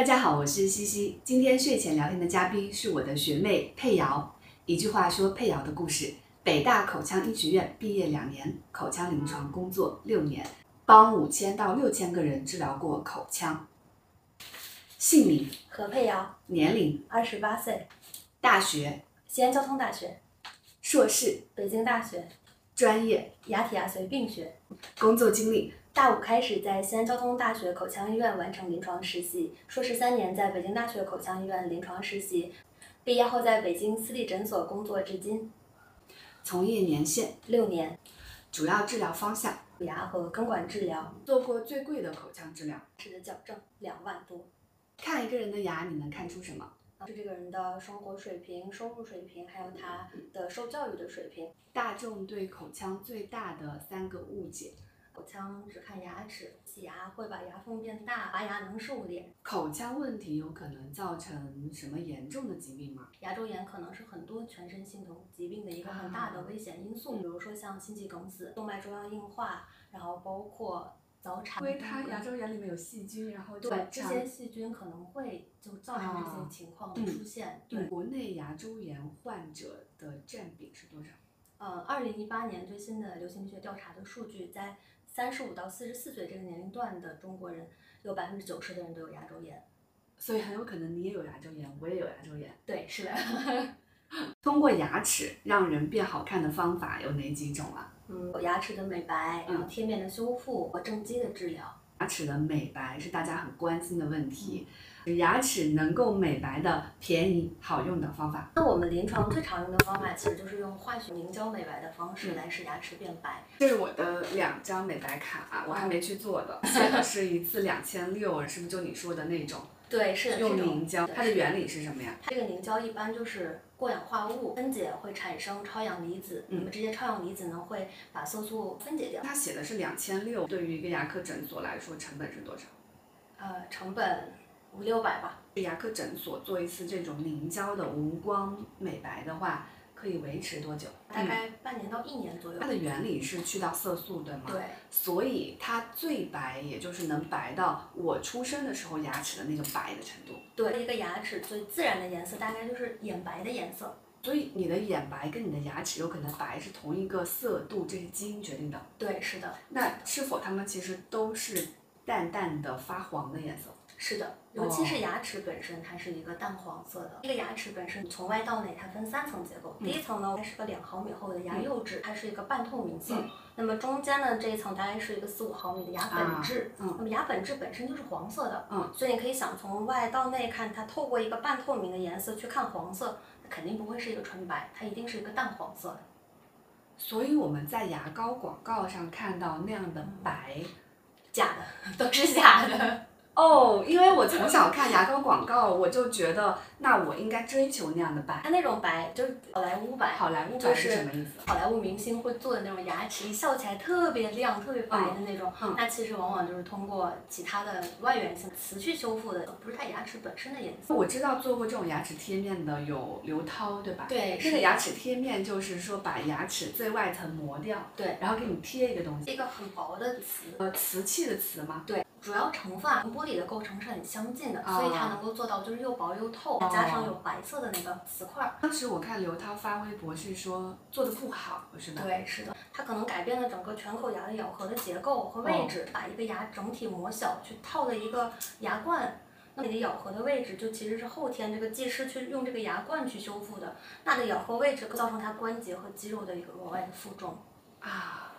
大家好，我是西西。今天睡前聊天的嘉宾是我的学妹佩瑶。一句话说佩瑶的故事：北大口腔医学院毕业两年，口腔临床工作六年，帮五千到六千个人治疗过口腔。姓名：何佩瑶，年龄：二十八岁，大学：西安交通大学，硕士，北京大学，专业：牙体牙髓病学。工作经历：大五开始在西安交通大学口腔医院完成临床实习，硕士三年在北京大学口腔医院临床实习，毕业后在北京私立诊所工作至今从业年限、六年，主要治疗方向。牙和根管治疗，做过最贵的口腔治疗。齿的矫正两万多。看一个人的牙，你能看出什么？是这个人的生活水平、收入水平，还有他的受教育的水平。大众对口腔最大的三个误解。口腔只看牙齿，洗牙会把牙缝变大，拔牙能瘦脸。口腔问题有可能造成什么严重的疾病吗？牙周炎可能是很多全身性的疾病的一个很大的危险因素，比如说像心肌梗死、动脉粥样硬化，然后包括早产。因为它牙周炎里面有细菌，然后就对这些细菌可能会就造成这些情况的出现。对，国内牙周炎患者的占比是多少？呃，二零一八年最新的流行病学调查的数据，在三十五到四十四岁这个年龄段的中国人，有百分之九十的人都有牙周炎。所以很有可能你也有牙周炎，我也有牙周炎。对，是的。通过牙齿让人变好看的方法有哪几种啊？嗯，有牙齿的美白，然后贴面的修复和正畸的治疗。牙齿的美白是大家很关心的问题。牙齿能够美白的便宜好用的方法，那我们临床最常用的方法，其实就是用化学凝胶美白的方式来使牙齿变白。这是我的两张美白卡啊，我还没去做的，写的是一次两千六，是不是就你说的那种？对，是的，用凝胶，它的原理是什么呀？它这个凝胶一般就是过氧化物分解会产生超氧离子，那么这些超氧离子呢会把色素分解掉。它写的是两千六，对于一个牙科诊所来说，成本是多少？呃，成本五六百吧。牙科诊所做一次这种凝胶的无光美白的话，可以维持多久？大概半年到一年左右。它的原理是去掉色素，对吗？对。所以它最白，也就是能白到我出生的时候牙齿的那个白的程度。对，一个牙齿最自然的颜色大概就是眼白的颜色。所以你的眼白跟你的牙齿有可能白是同一个色度，这是基因决定的。对，是的，那是否它们其实都是淡淡的发黄的颜色？是的，尤其是牙齿本身，它是一个淡黄色的。这个牙齿本身从外到内，它分三层结构。第一层呢，它是个两毫米厚的牙釉质，它是一个半透明色。那么中间的这一层大概是一个四五毫米的牙本质。嗯那么牙本质本身就是黄色的。嗯。所以你可以想从外到内看，它透过一个半透明的颜色去看黄色，肯定不会是一个纯白，它一定是一个淡黄色的。所以我们在牙膏广告上看到那样的白。假的，都是假的。哦，因为我从小看牙膏广告，我就觉得那我应该追求那样的白。它那种白就是好莱坞白。好莱坞白是什么意思？好莱坞明星会做的那种牙齿，一笑起来特别亮、特别白的那种，嗯那其实往往就是通过其他的外源性瓷去修复的，不是它牙齿本身的颜色。我知道做过这种牙齿贴面的有刘涛，对吧？对那个牙齿贴面就是说把牙齿最外层磨掉，对，然后给你贴一个东西，一个很薄的瓷，呃，瓷器的瓷吗？对，主要成分啊跟玻璃的构成是很相近的，啊所以它能够做到就是又薄又透，哦加上有白色的那个瓷块儿。当时我看刘涛发微博是说做的不好，是吧？对，是的，它可能改变了整个全口牙的咬合的结构和位置，把一个牙整体磨小，去套了一个牙冠。那你的咬合的位置就其实是后天这个技师去用这个牙冠去修复的，那的咬合位置造成它关节和肌肉的一个额外的负重。啊，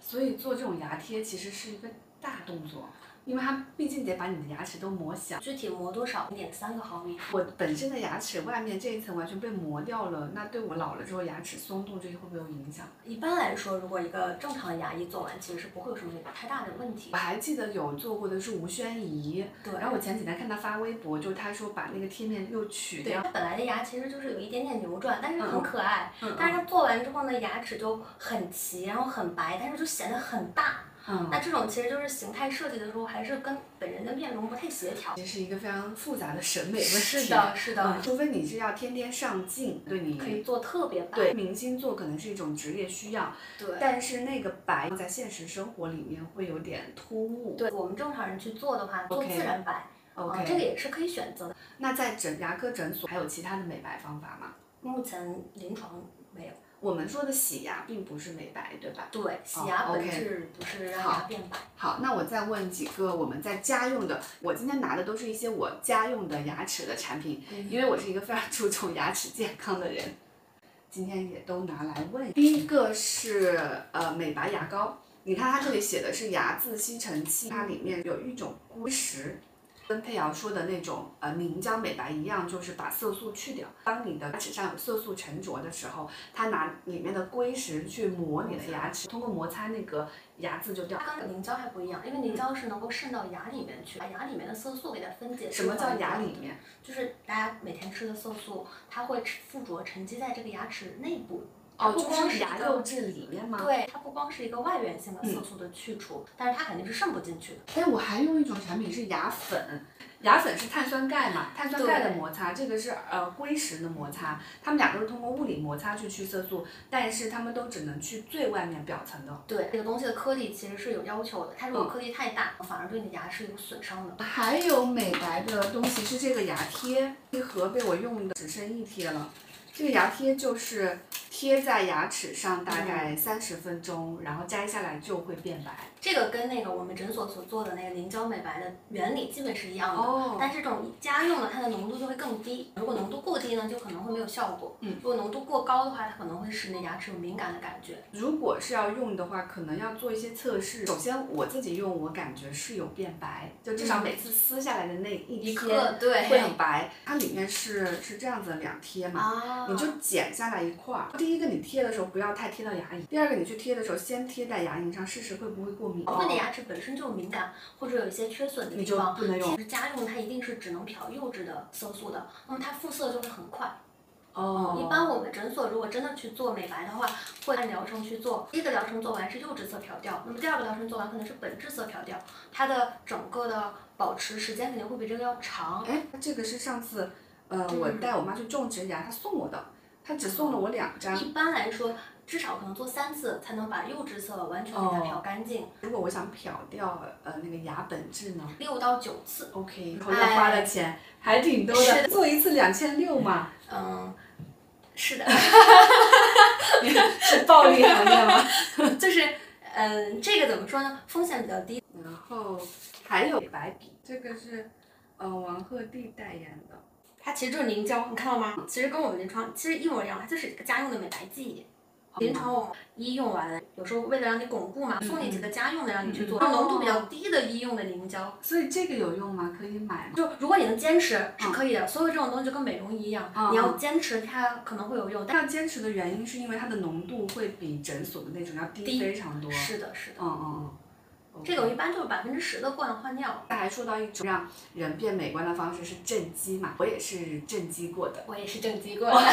所以做这种牙贴其实是一个大动作，因为它毕竟得把你的牙齿都磨小。具体磨多少？零点三个毫米。我本身的牙齿外面这一层完全被磨掉了，那对我老了之后牙齿松动这些会不会有影响？一般来说，如果一个正常的牙医做完，其实是不会有什么太大的问题我。还记得有做过的是吴宣仪，对然后我前几天看她发微博，就她说把那个贴面又取对，掉，它本来的牙其实就是有一点点扭转，但是嗯很可爱。嗯但是它做完之后呢，牙齿就很齐，然后很白，但是就显得很大。嗯，那这种其实就是形态设计的时候，还是跟本人的面容不太协调。这是一个非常复杂的审美问题。是的，是的，嗯，除非你是要天天上镜，对你可以做特别白。对明星做可能是一种职业需要，对但是那个白在现实生活里面会有点突兀。对，我们正常人去做的话，做自然白。OK，这个也是可以选择的。那在整牙科诊所还有其他的美白方法吗？目前临床没有。我们说的洗牙并不是美白，对吧？对，洗牙哦本质不是让牙变白。好，那我再问几个我们在家用的，我今天拿的都是一些我家用的牙齿的产品，因为我是一个非常注重牙齿健康的人，今天也都拿来问。第一个是呃美白牙膏，你看它这里写的是牙渍吸尘器，它里面有一种硅石。跟佩瑶说的那种呃凝胶美白一样，就是把色素去掉。当你的牙齿上有色素沉着的时候，它拿里面的硅石去磨你的牙齿，通过摩擦那个牙渍就掉。它跟凝胶还不一样，因为凝胶是能够渗到牙里面去，把牙里面的色素给它分解。什么叫牙里？面？就是大家每天吃的色素，它会附着沉积在这个牙齿内部。哦，不光就是是牙釉质里面吗？对，它不光是一个外源性的色素的去除，但是它肯定是渗不进去的。哎，我还用一种产品是牙粉，牙粉是碳酸钙嘛，碳酸钙的摩擦，这个是呃硅石的摩擦，它们俩都是通过物理摩擦去去色素，但是它们都只能去最外面表层的。对，这个东西的颗粒其实是有要求的，它如果颗粒太大，反而对你的牙是有损伤的。还有美白的东西是这个牙贴，一盒被我用的只剩一贴了。这个牙贴就是贴在牙齿上大概三十分钟，然后摘下来就会变白。这个跟那个我们诊所所做的那个凝胶美白的原理基本是一样的，哦但是这种家用的它的浓度就会更低。如果浓度过低呢，就可能会没有效果。嗯如果浓度过高的话，它可能会使你牙齿有敏感的感觉。如果是要用的话，可能要做一些测试。首先我自己用，我感觉是有变白，就至少每次撕下来的那一一贴颗对会很白。它里面是是这样子两贴嘛，啊你就剪下来一块儿。第一个你贴的时候不要太贴到牙龈，第二个你去贴的时候先贴在牙龈上试试会不会过敏。如果你的牙齿本身就敏感或者有一些缺损的地方，不能用其实家用它一定是只能漂釉质的色素的，那么它复色就会很快。哦，一般我们诊所如果真的去做美白的话，会按疗程去做。第一个疗程做完是釉质色调掉，那么第二个疗程做完可能是本质色调掉，它的整个的保持时间肯定会比这个要长。哎，这个是上次呃我嗯带我妈去种植牙，她送我的，她只送了我两张。一般来说，至少可能做三次才能把釉质色完全给它哦漂干净，如果我想漂掉呃那个牙本质呢六到九次。？OK，然后要花的钱还挺多的，做一次两千六嘛。嗯，是的，是暴利行业吗？就是嗯，这个怎么说呢？风险比较低。然后还有白笔，这个是呃王鹤棣代言的。它其实就是凝胶，你看到吗？其实跟我们临床其实一模一样，它就是一个家用的美白剂。临床我们医用完，有时候为了让你巩固嘛，送你几个家用的让你去做，嗯浓度比较低的医用的凝胶。所以这个有用吗？可以买吗？就如果你能坚持是可以的，所有这种东西就跟美容仪一样，嗯你要坚持它可能会有用，但要坚持的原因是因为它的浓度会比诊所的那种要低低非常多。是的，是的。嗯嗯嗯。这种一般就是百分之十的过氧化尿。他还说到一种让人变美观的方式是正畸嘛，我也是正畸过的。我也是正畸过的。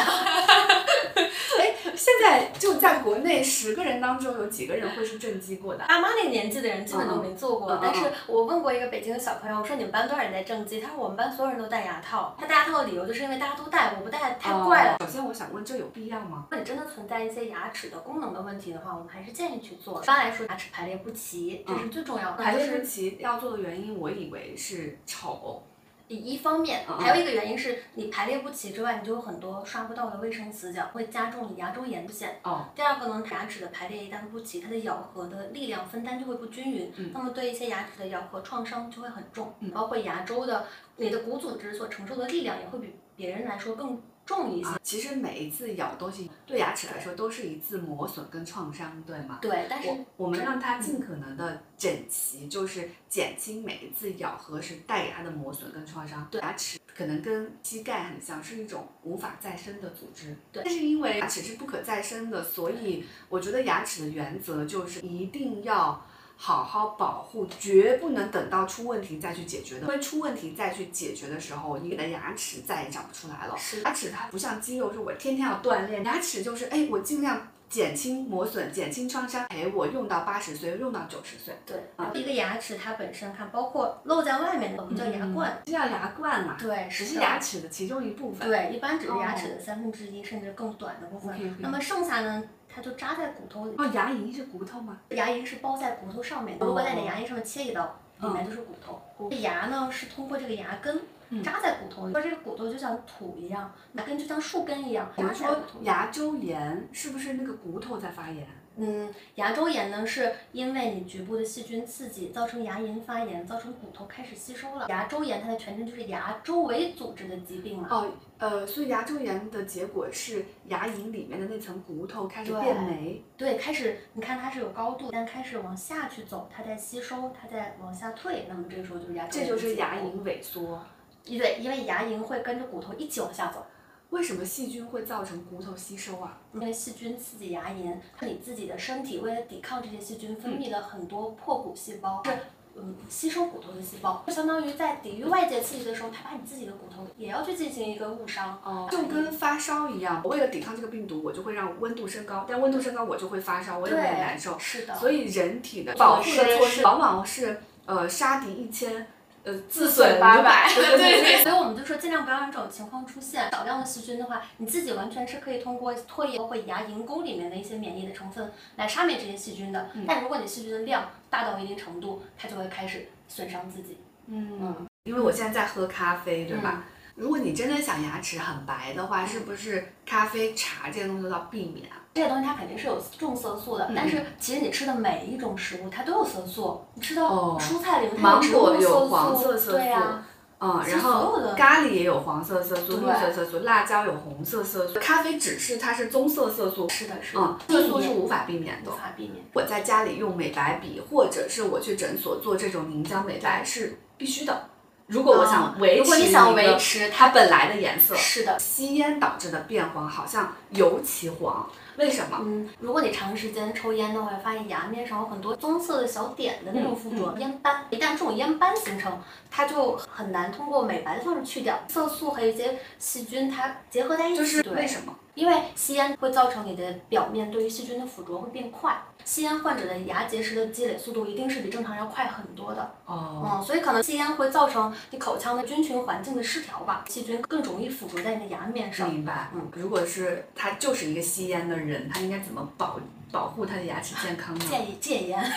哎，现在就在国内十个人当中有几个人会是正畸过的？爸妈那个年纪的人基本都没做过，但是我问过一个北京的小朋友，我说你们班多少人在正畸？他说我们班所有人都戴牙套。他戴牙套的理由就是因为大家都戴，我不戴太怪了。哦首先我想问，这有必要吗？如果你真的存在一些牙齿的功能的问题的话，我们还是建议去做。一般来说，牙齿排列不齐，这是最重要的。排列不就是齐要做的原因，我以为是丑。一方面，嗯嗯还有一个原因是你排列不齐之外，你就有很多刷不到的卫生死角，会加重你牙周炎出现。哦。第二个呢，牙齿的排列一旦不齐，它的咬合的力量分担就会不均匀，嗯那么对一些牙齿的咬合创伤就会很重，包括牙周的你的骨组织所承受的力量也会比别人来说更重一些。啊，其实每一次咬东西对牙齿来说都是一次磨损跟创伤，对吗？对，但是我我们让它尽可能的整齐，就是减轻每一次咬合时带给它的磨损跟创伤。对牙齿可能跟膝盖很像，是一种无法再生的组织。对但是因为牙齿是不可再生的，所以我觉得牙齿的原则就是一定要。好好保护，绝不能等到出问题再去解决的。因为出问题再去解决的时候，你的牙齿再也长不出来了。是牙齿它不像肌肉，是我天天要锻炼。牙齿就是，哎，我尽量减轻磨损，减轻创伤，陪我用到八十岁，用到九十岁。对，啊一个牙齿它本身看，包括露在外面的，我们叫牙冠。这叫牙冠嘛？对，只是牙齿的其中一部分。对，一般只是牙齿的三分之一甚至更短的部分。那么剩下呢，它就扎在骨头里。哦，牙龈是骨头吗？牙龈是包在骨头上面的，如果在你的牙龈上面切一刀，里面就是骨头。牙呢是通过这个牙根扎在骨头里，说这个骨头就像土一样，牙根就像树根一样比如说。牙周炎是不是那个骨头在发炎？嗯，牙周炎呢，是因为你局部的细菌刺激，造成牙龈发炎，造成骨头开始吸收了。牙周炎它的全称就是牙周围组织的疾病嘛。哦，呃，所以牙周炎的结果是牙龈里面的那层骨头开始变没。对，开始你看它是有高度，但开始往下去走，它在吸收，它在往下退，那么这个时候就是牙周这炎这就是牙龈萎缩。对，因为牙龈会跟着骨头一起往下走。为什么细菌会造成骨头吸收啊？因为细菌刺激牙龈，你自己的身体为了抵抗这些细菌，分泌了很多破骨细胞，是嗯吸收骨头的细胞，就相当于在抵御外界刺激的时候，它把你自己的骨头也要去进行一个误伤。哦，就跟发烧一样，我为了抵抗这个病毒，我就会让温度升高，但温度升高我就会发烧，我也会很难受。是的，所以人体的保护的措施往往是呃杀敌一千，呃自损损八百，对 对对。所以我们就说尽量不要让这种情况出现。少量的细菌的话，你自己完全是可以通过唾液包括牙龈沟里面的一些免疫的成分来杀灭这些细菌的。但如果你细菌的量大到一定程度，它就会开始损伤自己。嗯，因为我现在在喝咖啡，对吧？如果你真的想牙齿很白的话，是不是咖啡、茶这些东西都要避免啊？这些东西它肯定是有重色素的，但是其实你吃的每一种食物它都有色素，你吃的哦蔬菜里面它芒植物果有色素，黄色色素对呀、嗯，然后咖喱也有黄色色素、绿色色素，辣椒有红色色素，咖啡只是它是棕色色素，是的，是的，嗯，色素是无法避免的无。法避免。我在家里用美白笔，或者是我去诊所做这种凝胶美白是必须的。如果我想维持、如果你想维持它本来的颜色，是的，吸烟导致的变黄好像尤其黄，为什么？嗯，如果你长时间抽烟的话，会发现牙面上有很多棕色的小点的那种附着、烟斑。一旦这种烟斑形成，它就很难通过美白的方式去掉。色素和一些细菌它结合在一起，就是为什么？因为吸烟会造成你的表面对于细菌的附着会变快，吸烟患者的牙结石的积累速度一定是比正常人要快很多的。哦，嗯，所以可能吸烟会造成你口腔的菌群环境的失调吧，细菌更容易附着在你的牙面上。明白。嗯，如果是他就是一个吸烟的人，人他应该怎么保保护他的牙齿健康呢？建议戒烟，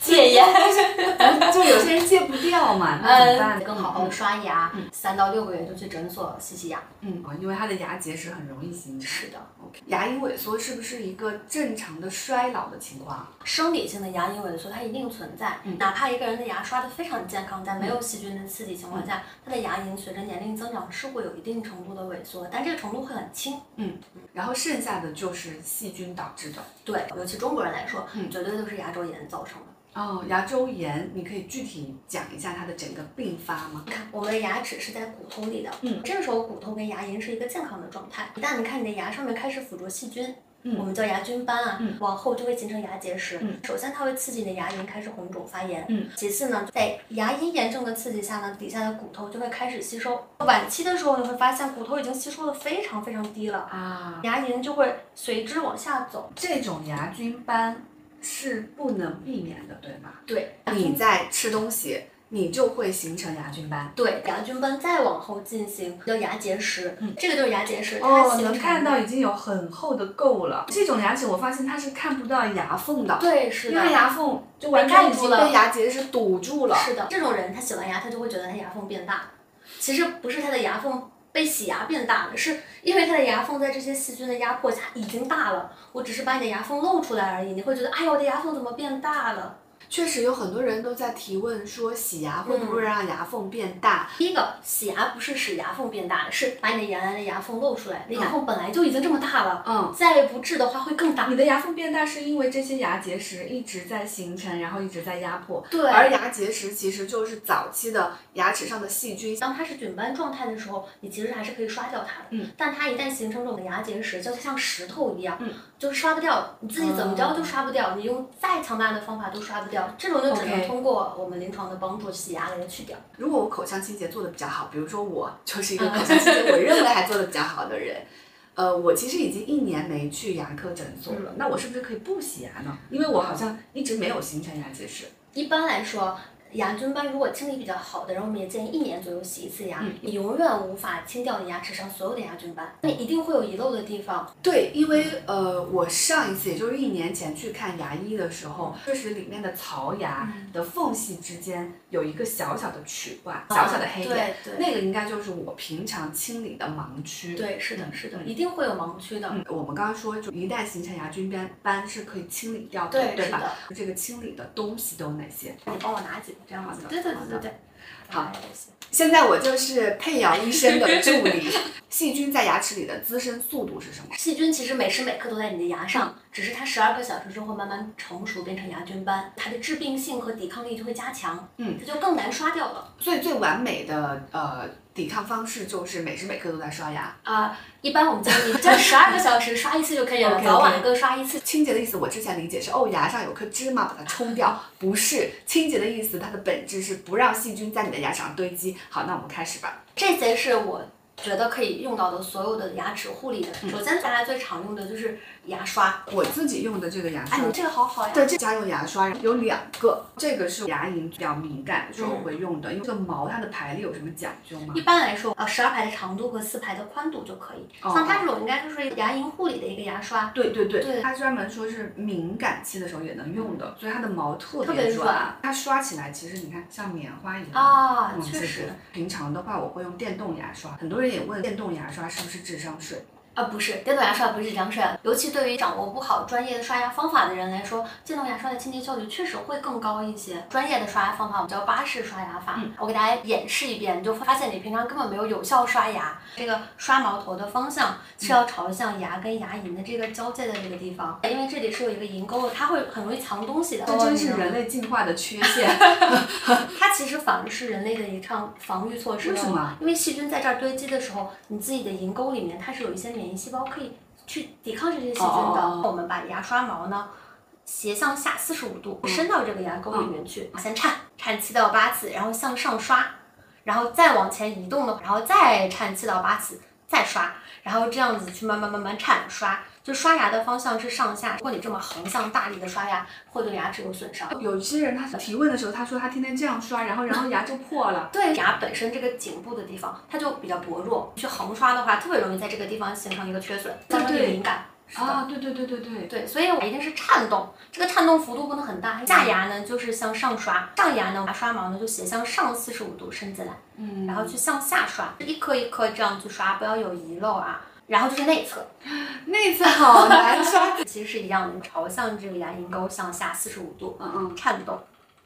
戒烟。就有些人戒不掉嘛，那怎么办？更好好的刷牙，三到六个月就去诊所洗洗牙。嗯，因为他的牙结石很容易形成。是的，OK，牙龈萎缩是不是一个正常的衰老的情况？生理性的牙龈萎缩它一定存在，哪怕一个人的牙刷的非常健康，在没有细菌的刺激情况下，他的牙龈随着年龄增长是会有一定程度的萎缩，但这个程度会很轻。嗯然后剩下的就是细菌导致的。对，尤其中国人来说，绝对都是牙周炎造成的。哦，牙周炎，你可以具体讲一下它的整个并发吗？你看，我们的牙齿是在骨头里的，嗯，这个时候骨头跟牙龈是一个健康的状态。一旦你看你的牙上面开始附着细菌，嗯我们叫牙菌斑啊，嗯往后就会形成牙结石。嗯首先它会刺激你的牙龈开始红肿发炎，嗯，其次呢，在牙龈炎症的刺激下呢，底下的骨头就会开始吸收。晚期的时候你会发现骨头已经吸收的非常非常低了，啊，牙龈就会随之往下走。这种牙菌斑是不能避免的，对吗？对，你在吃东西，你就会形成牙菌斑。对，牙菌斑再往后进行叫牙结石，嗯这个就是牙结石，哦，能看到已经有很厚的垢了。这种牙齿我发现它是看不到牙缝的，对，是的因为。牙缝就完全已经被牙结石堵住了。是的，这种人他洗完牙，他就会觉得他牙缝变大。其实不是他的牙缝被洗牙变大了，是因为他的牙缝在这些细菌的压迫下已经大了。我只是把你的牙缝露出来而已，你会觉得，哎呀，我的牙缝怎么变大了？确实有很多人都在提问说，洗牙会不会让牙缝变大？第一个，洗牙不是使牙缝变大，是把你的原来的牙缝露出来。你的牙缝本来就已经这么大了，嗯，再不治的话会更大。你的牙缝变大是因为这些牙结石一直在形成，然后一直在压迫。对而牙结石其实就是早期的牙齿上的细菌。当它是菌斑状态的时候，你其实还是可以刷掉它的。嗯。但它一旦形成这种牙结石，就像石头一样，嗯，就是刷不掉，你自己怎么着都刷不掉，你用再强大的方法都刷不掉。这种就只能通过我们临床的帮助洗牙给它去掉。如果我口腔清洁做的比较好，比如说我就是一个口腔清洁我认为还做的比较好的人，呃，我其实已经一年没去牙科诊所了，那我是不是可以不洗牙呢？因为我好像一直没有形成牙结石。一般来说，牙菌斑如果清理比较好的人，我们也建议一年左右洗一次牙，嗯你永远无法清掉你牙齿上所有的牙菌斑，那一定会有遗漏的地方。对，因为呃，我上一次也就是一年前去看牙医的时候，确实里面的槽牙的缝隙之间有一个小小的齿冠，小小的黑点，啊对对那个应该就是我平常清理的盲区。对，是的，是的，嗯一定会有盲区的。嗯，我们刚刚说，就一旦形成牙菌斑斑是可以清理掉的，对对吧？这个清理的东西都有哪些？你帮我拿几个这样子。对对对对对。好现在我就是佩瑶医生的助理。细菌在牙齿里的滋生速度是什么？细菌其实每时每刻都在你的牙上，只是它十二个小时之后慢慢成熟变成牙菌斑，它的致病性和抵抗力就会加强，嗯，它就更难刷掉了。所以最完美的呃抵抗方式就是每时每刻都在刷牙。啊、一般我们建议你这十二个小时刷一次就可以了 早晚各刷一次。清洁的意思，我之前理解是哦，牙上有颗芝麻，把它冲掉，不是清洁的意思，它的本质是不让细菌在你的牙齿上堆积。好，那我们开始吧。这些是我觉得可以用到的所有的牙齿护理的。首先，大家最常用的就是牙刷。我自己用的这个牙刷哎，你这个好好呀。对，这家用牙刷有两个，这个是牙龈比较敏感的时候我会用的，因为这个毛它的排列有什么讲究吗一？般来说，呃，十二排的长度和四排的宽度就可以。哦像它这种应该就是牙龈护理的一个牙刷，对对对，对它专门说是敏感期的时候也能用的，所以它的毛特特别别软它刷起来其实你看像棉花一样。啊，嗯，确实。。平常的话，我会用电动牙刷。很多人也问电动牙刷是不是智商税？啊，不是，电动牙刷不是张水，尤其对于掌握不好专业的刷牙方法的人来说，电动牙刷的清洁效率确实会更高一些。专业的刷牙方法我们叫巴氏刷牙法，我给大家演示一遍，你就发现你平常根本没有有效刷牙。这个刷毛头的方向是要朝向牙跟牙龈的这个交界的这个地方，因为这里是有一个龈沟的，它会很容易藏东西的。这真是人类进化的缺陷。它其实反而是人类的一场防御措施。为什么？因为细菌在这儿堆积的时候，你自己的龈沟里面它是有一些免疫细胞可以去抵抗这些细菌的。哦我们把牙刷毛呢斜向下四十五度嗯伸到这个牙沟里面去，先颤颤七到八次，然后向上刷，然后再往前移动的，然后再颤七到八次，再刷，然后这样子去慢慢慢慢颤刷。就刷牙的方向是上下，如果你这么横向大力的刷牙，会对牙齿有损伤。有些人他提问的时候，他说他天天这样刷，然后然后牙就破了。对牙本身这个颈部的地方，它就比较薄弱，去横刷的话，特别容易在这个地方形成一个缺损，对相当于对敏感。啊，对对对对对。对，所以我一定是颤动，这个颤动幅度不能很大。下牙呢就是向上刷，上牙呢牙刷毛呢就斜向上四十五度伸进来，嗯，然后去向下刷，一颗一颗这样去刷，不要有遗漏啊。然后就是内侧，内侧好难刷。其实是一样的，朝向这个牙龈沟向下四十五度，嗯嗯，颤动，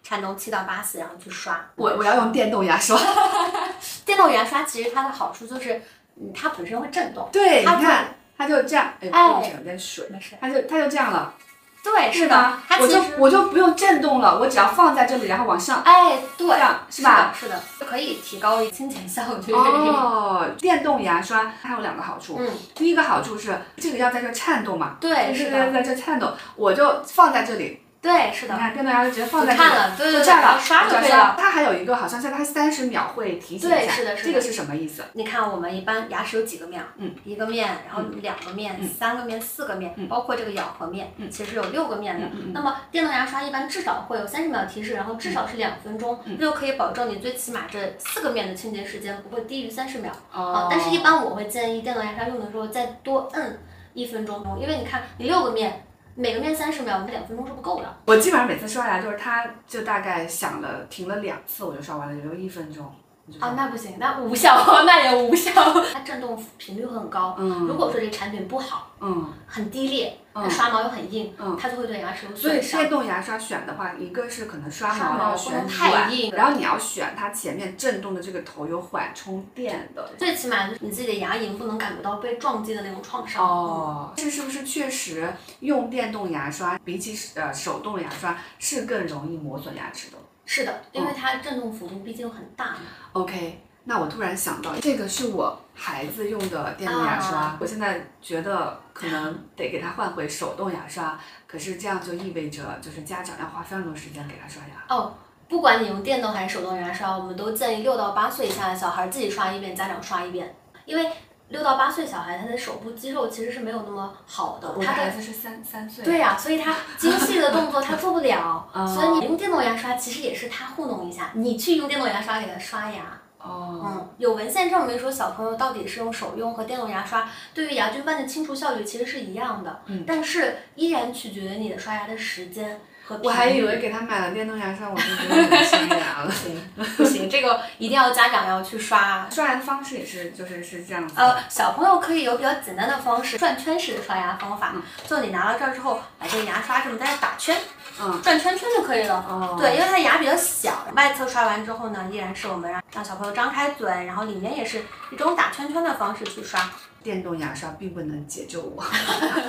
颤动七到八次，然后去刷。我我要用电动牙刷。电动牙刷，其实它的好处就是，嗯，它本身会震动。对，你看，它就这样，哎，有点水，没事。它就它就这样了，对，是的吧，？我就我就不用震动了，我只要放在这里，然后往上，哎，对，这样是是吧？是的，就可以提高清洁效率。哦，电动牙刷它有两个好处，嗯，第一个好处是这个要在这颤动嘛，对，是的，要在这颤动，我就放在这里，对，是的。你看电动牙刷直接放在这里。看了，对对对，刷就可以了。它还有一个好像在它三十秒会提醒一下，对是的是的这个是什么意思？你看，我们一般牙齿有几个面？嗯，一个面，然后两个面，嗯三个面，四个面，嗯包括这个咬合面，嗯其实有六个面的。那么电动牙刷一般至少会有三十秒提示，然后至少是两分钟，嗯这就可以保证你最起码这四个面的清洁时间不会低于三十秒。啊哦，，但是一般我会建议电动牙刷用的时候再多摁一分钟，因为你看你六个面，每个面三十秒，你两分钟是不够的。我基本上每次刷牙就是它就大概响了停了两次我就刷完了，也就一分钟。啊，那不行，那无效，那也无效。它震动频率会很高。嗯如果说这个产品不好，嗯很低劣，嗯那刷毛又很硬，嗯它就会对牙齿有损伤所以电。动牙刷选的话，一个是可能刷刷毛要选能太硬然后你要选它前面震动的这个头有缓冲垫的。最起码你自己的牙龈不能感觉到被撞击的那种创伤。哦，这是不是确实用电动牙刷比起呃手动牙刷是更容易磨损牙齿的是的，因为它震动幅度毕竟很大嘛。？OK，那我突然想到，这个是我孩子用的电动牙刷，啊我现在觉得可能 得给他换回手动牙刷，可是这样就意味着就是家长要花非常多时间给他刷牙。哦，不管你用电动还是手动牙刷，我们都建议六到八岁以下的小孩自己刷一遍，家长刷一遍，因为六到八岁小孩他的手部肌肉其实是没有那么好的，我的他的孩子是三三岁。对呀、所以他精细的动作他做不了，哦所以你用电动牙刷其实也是他糊弄一下，你去用电动牙刷给他刷牙。哦，嗯，有文献证明说小朋友到底是用手用和电动牙刷，对于牙菌斑的清除效率其实是一样的，嗯但是依然取决于你的刷牙的时间。我还以为给他买了电动牙刷，我就觉得很伤牙了 不。行，这个一定要家长要去刷。刷牙的方式也是，就是是这样。呃，小朋友可以有比较简单的方式，转圈式的刷牙方法，就你拿到这儿之后，把这个牙刷这么在这打圈，嗯，转圈圈就可以了。哦对，因为它牙比较小，外侧刷完之后呢，依然是我们让让小朋友张开嘴，然后里面也是一种打圈圈的方式去刷。电动牙刷并不能解救我。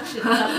是的，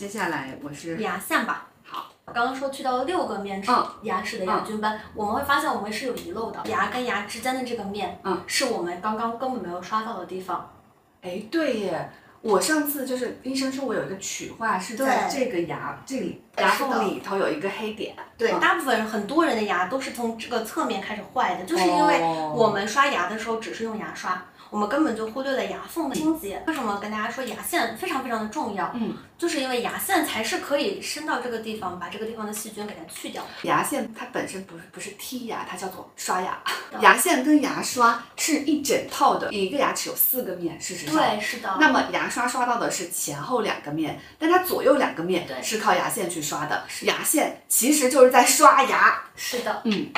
接下来我是牙线吧。好，刚刚说去到六个面是嗯。牙齿的牙菌斑，我们会发现我们是有遗漏的，牙跟牙之间的这个面，嗯，是我们刚刚根本没有刷到的地方。哎，对耶，我上次就是医生说我有一个龋化是在这个牙这里牙缝里头有一个黑点。对，嗯。大部分人很多人的牙都是从这个侧面开始坏的，就是因为哦。我们刷牙的时候只是用牙刷，我们根本就忽略了牙缝的清洁。为什么跟大家说牙线非常非常的重要？嗯，就是因为牙线才是可以伸到这个地方，把这个地方的细菌给它去掉。牙线它本身不是不是剔牙，它叫做刷牙。嗯牙线跟牙刷是一整套的，一个牙齿有四个面，事实上。对，是的。那么牙刷刷到的是前后两个面，但它左右两个面对是靠牙线去刷的。牙线其实就是在刷牙。是的，嗯，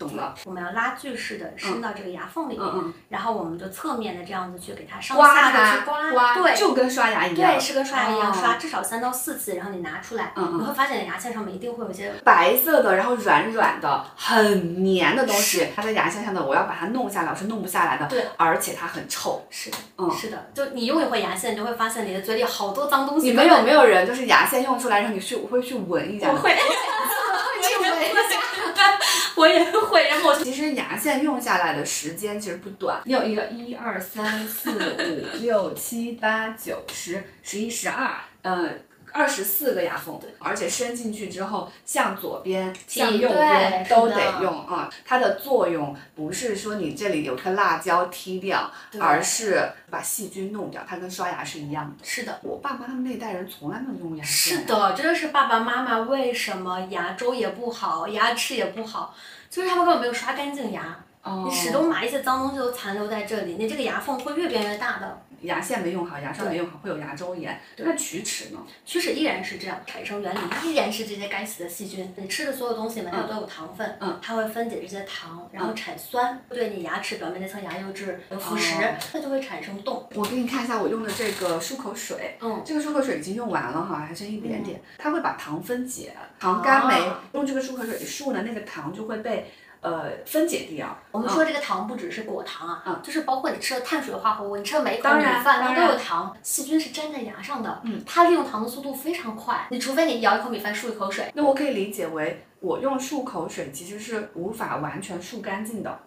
懂了。我们要拉锯式的伸到这个牙缝里面，嗯嗯，然后我们就侧面的这样子去给它上刮下的去刮，刮，对，就跟刷牙一样。对，是跟刷牙一样，哦刷至少三到四次，然后你拿出来，你会发现你牙线上面一定会有一些白色的，然后软软的，很黏的东西，它在牙线上的，我要把它弄下来，我是弄不下来的。对，而且它很臭。是的，嗯是的，就你用一回牙线，你就会发现你的嘴里好多脏东西。你们有没有人就是牙线用出来，然后你去会去闻一下？我会，去 闻一下。我也会，然后其实牙线用下来的时间其实不短，你有一个一二三四五六七八九十十一十二，嗯。二十四个牙缝，而且伸进去之后，向左边、向右边都得用啊。它的作用不是说你这里有颗辣椒踢掉，而是把细菌弄掉。它跟刷牙是一样的。是的。我爸妈他们那代人从来没有用牙线。是的，真的是爸爸妈妈为什么牙周也不好，牙齿也不好，就是他们根本没有刷干净牙，哦你始终把一些脏东西都残留在这里，你这个牙缝会越变越大的。牙线没用好，牙刷没用好，会有牙周炎。那龋齿呢？龋齿依然是这样，产生原理依然是这些该死的细菌。你吃的所有东西里面它都有糖分，嗯它会分解这些糖，然后产酸，对你牙齿表面那层牙釉质有腐蚀哦，它就会产生洞。我给你看一下我用的这个漱口水，嗯，这个漱口水已经用完了哈，还剩一点点。它会把糖分解，糖苷酶啊用这个漱口水漱呢，那个糖就会被呃分解掉。我们说这个糖不只是果糖啊，嗯就是包括你吃的碳水化合物，你吃的每一口米饭它都有糖，细菌是粘在牙上的，嗯，它利用糖的速度非常快，你除非你咬一口米饭漱一口水，那我可以理解为我用漱口水其实是无法完全漱干净的。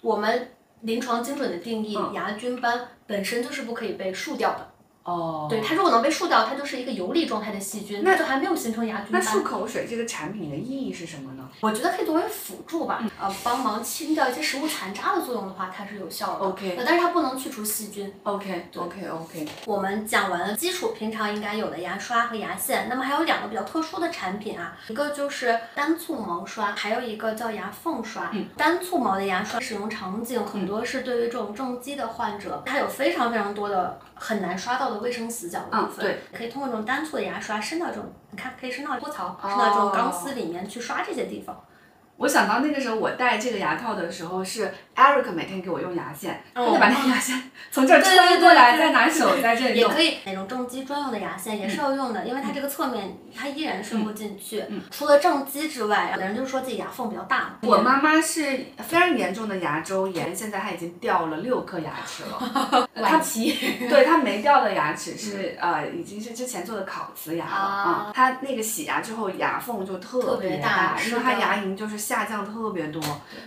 我们临床精准的定义，嗯牙菌斑本身就是不可以被漱掉的。哦对，它如果能被漱掉，它就是一个游离状态的细菌，那那就还没有形成牙菌斑。那漱口水这个产品的意义是什么呢我觉得可以作为辅助吧，呃，帮忙清掉一些食物残渣的作用的话，它是有效的。？OK 呃但是它不能去除细菌。OK OK OK，我们讲完了基础平常应该有的牙刷和牙线，那么还有两个比较特殊的产品啊，一个就是单簇毛刷，还有一个叫牙缝刷。嗯单簇毛的牙刷使用场景很多是对于这种正畸的患者，它有非常非常多的很难刷到的卫生死角的部嗯分，对，可以通过这种单簇的牙刷伸到这种，你看可以伸到托槽，伸到这种钢丝里面去刷这些地方。我想到那个时候我戴这个牙套的时候，是 Eric 每天给我用牙线，他哦就把那个牙线从这穿过来，再拿手在这里用。也可以那种正畸专用的牙线也是要用的，因为它这个侧面它依然伸不进去。除了正畸之外，有的人就说自己牙缝比较大。我妈妈是非常严重的牙周炎，现在她已经掉了六颗牙齿了。晚期。对她没掉的牙齿是呃，已经是之前做的烤瓷牙了啊啊。她那个洗牙之后牙缝就特特别大，大因为她牙龈就是下降特别多，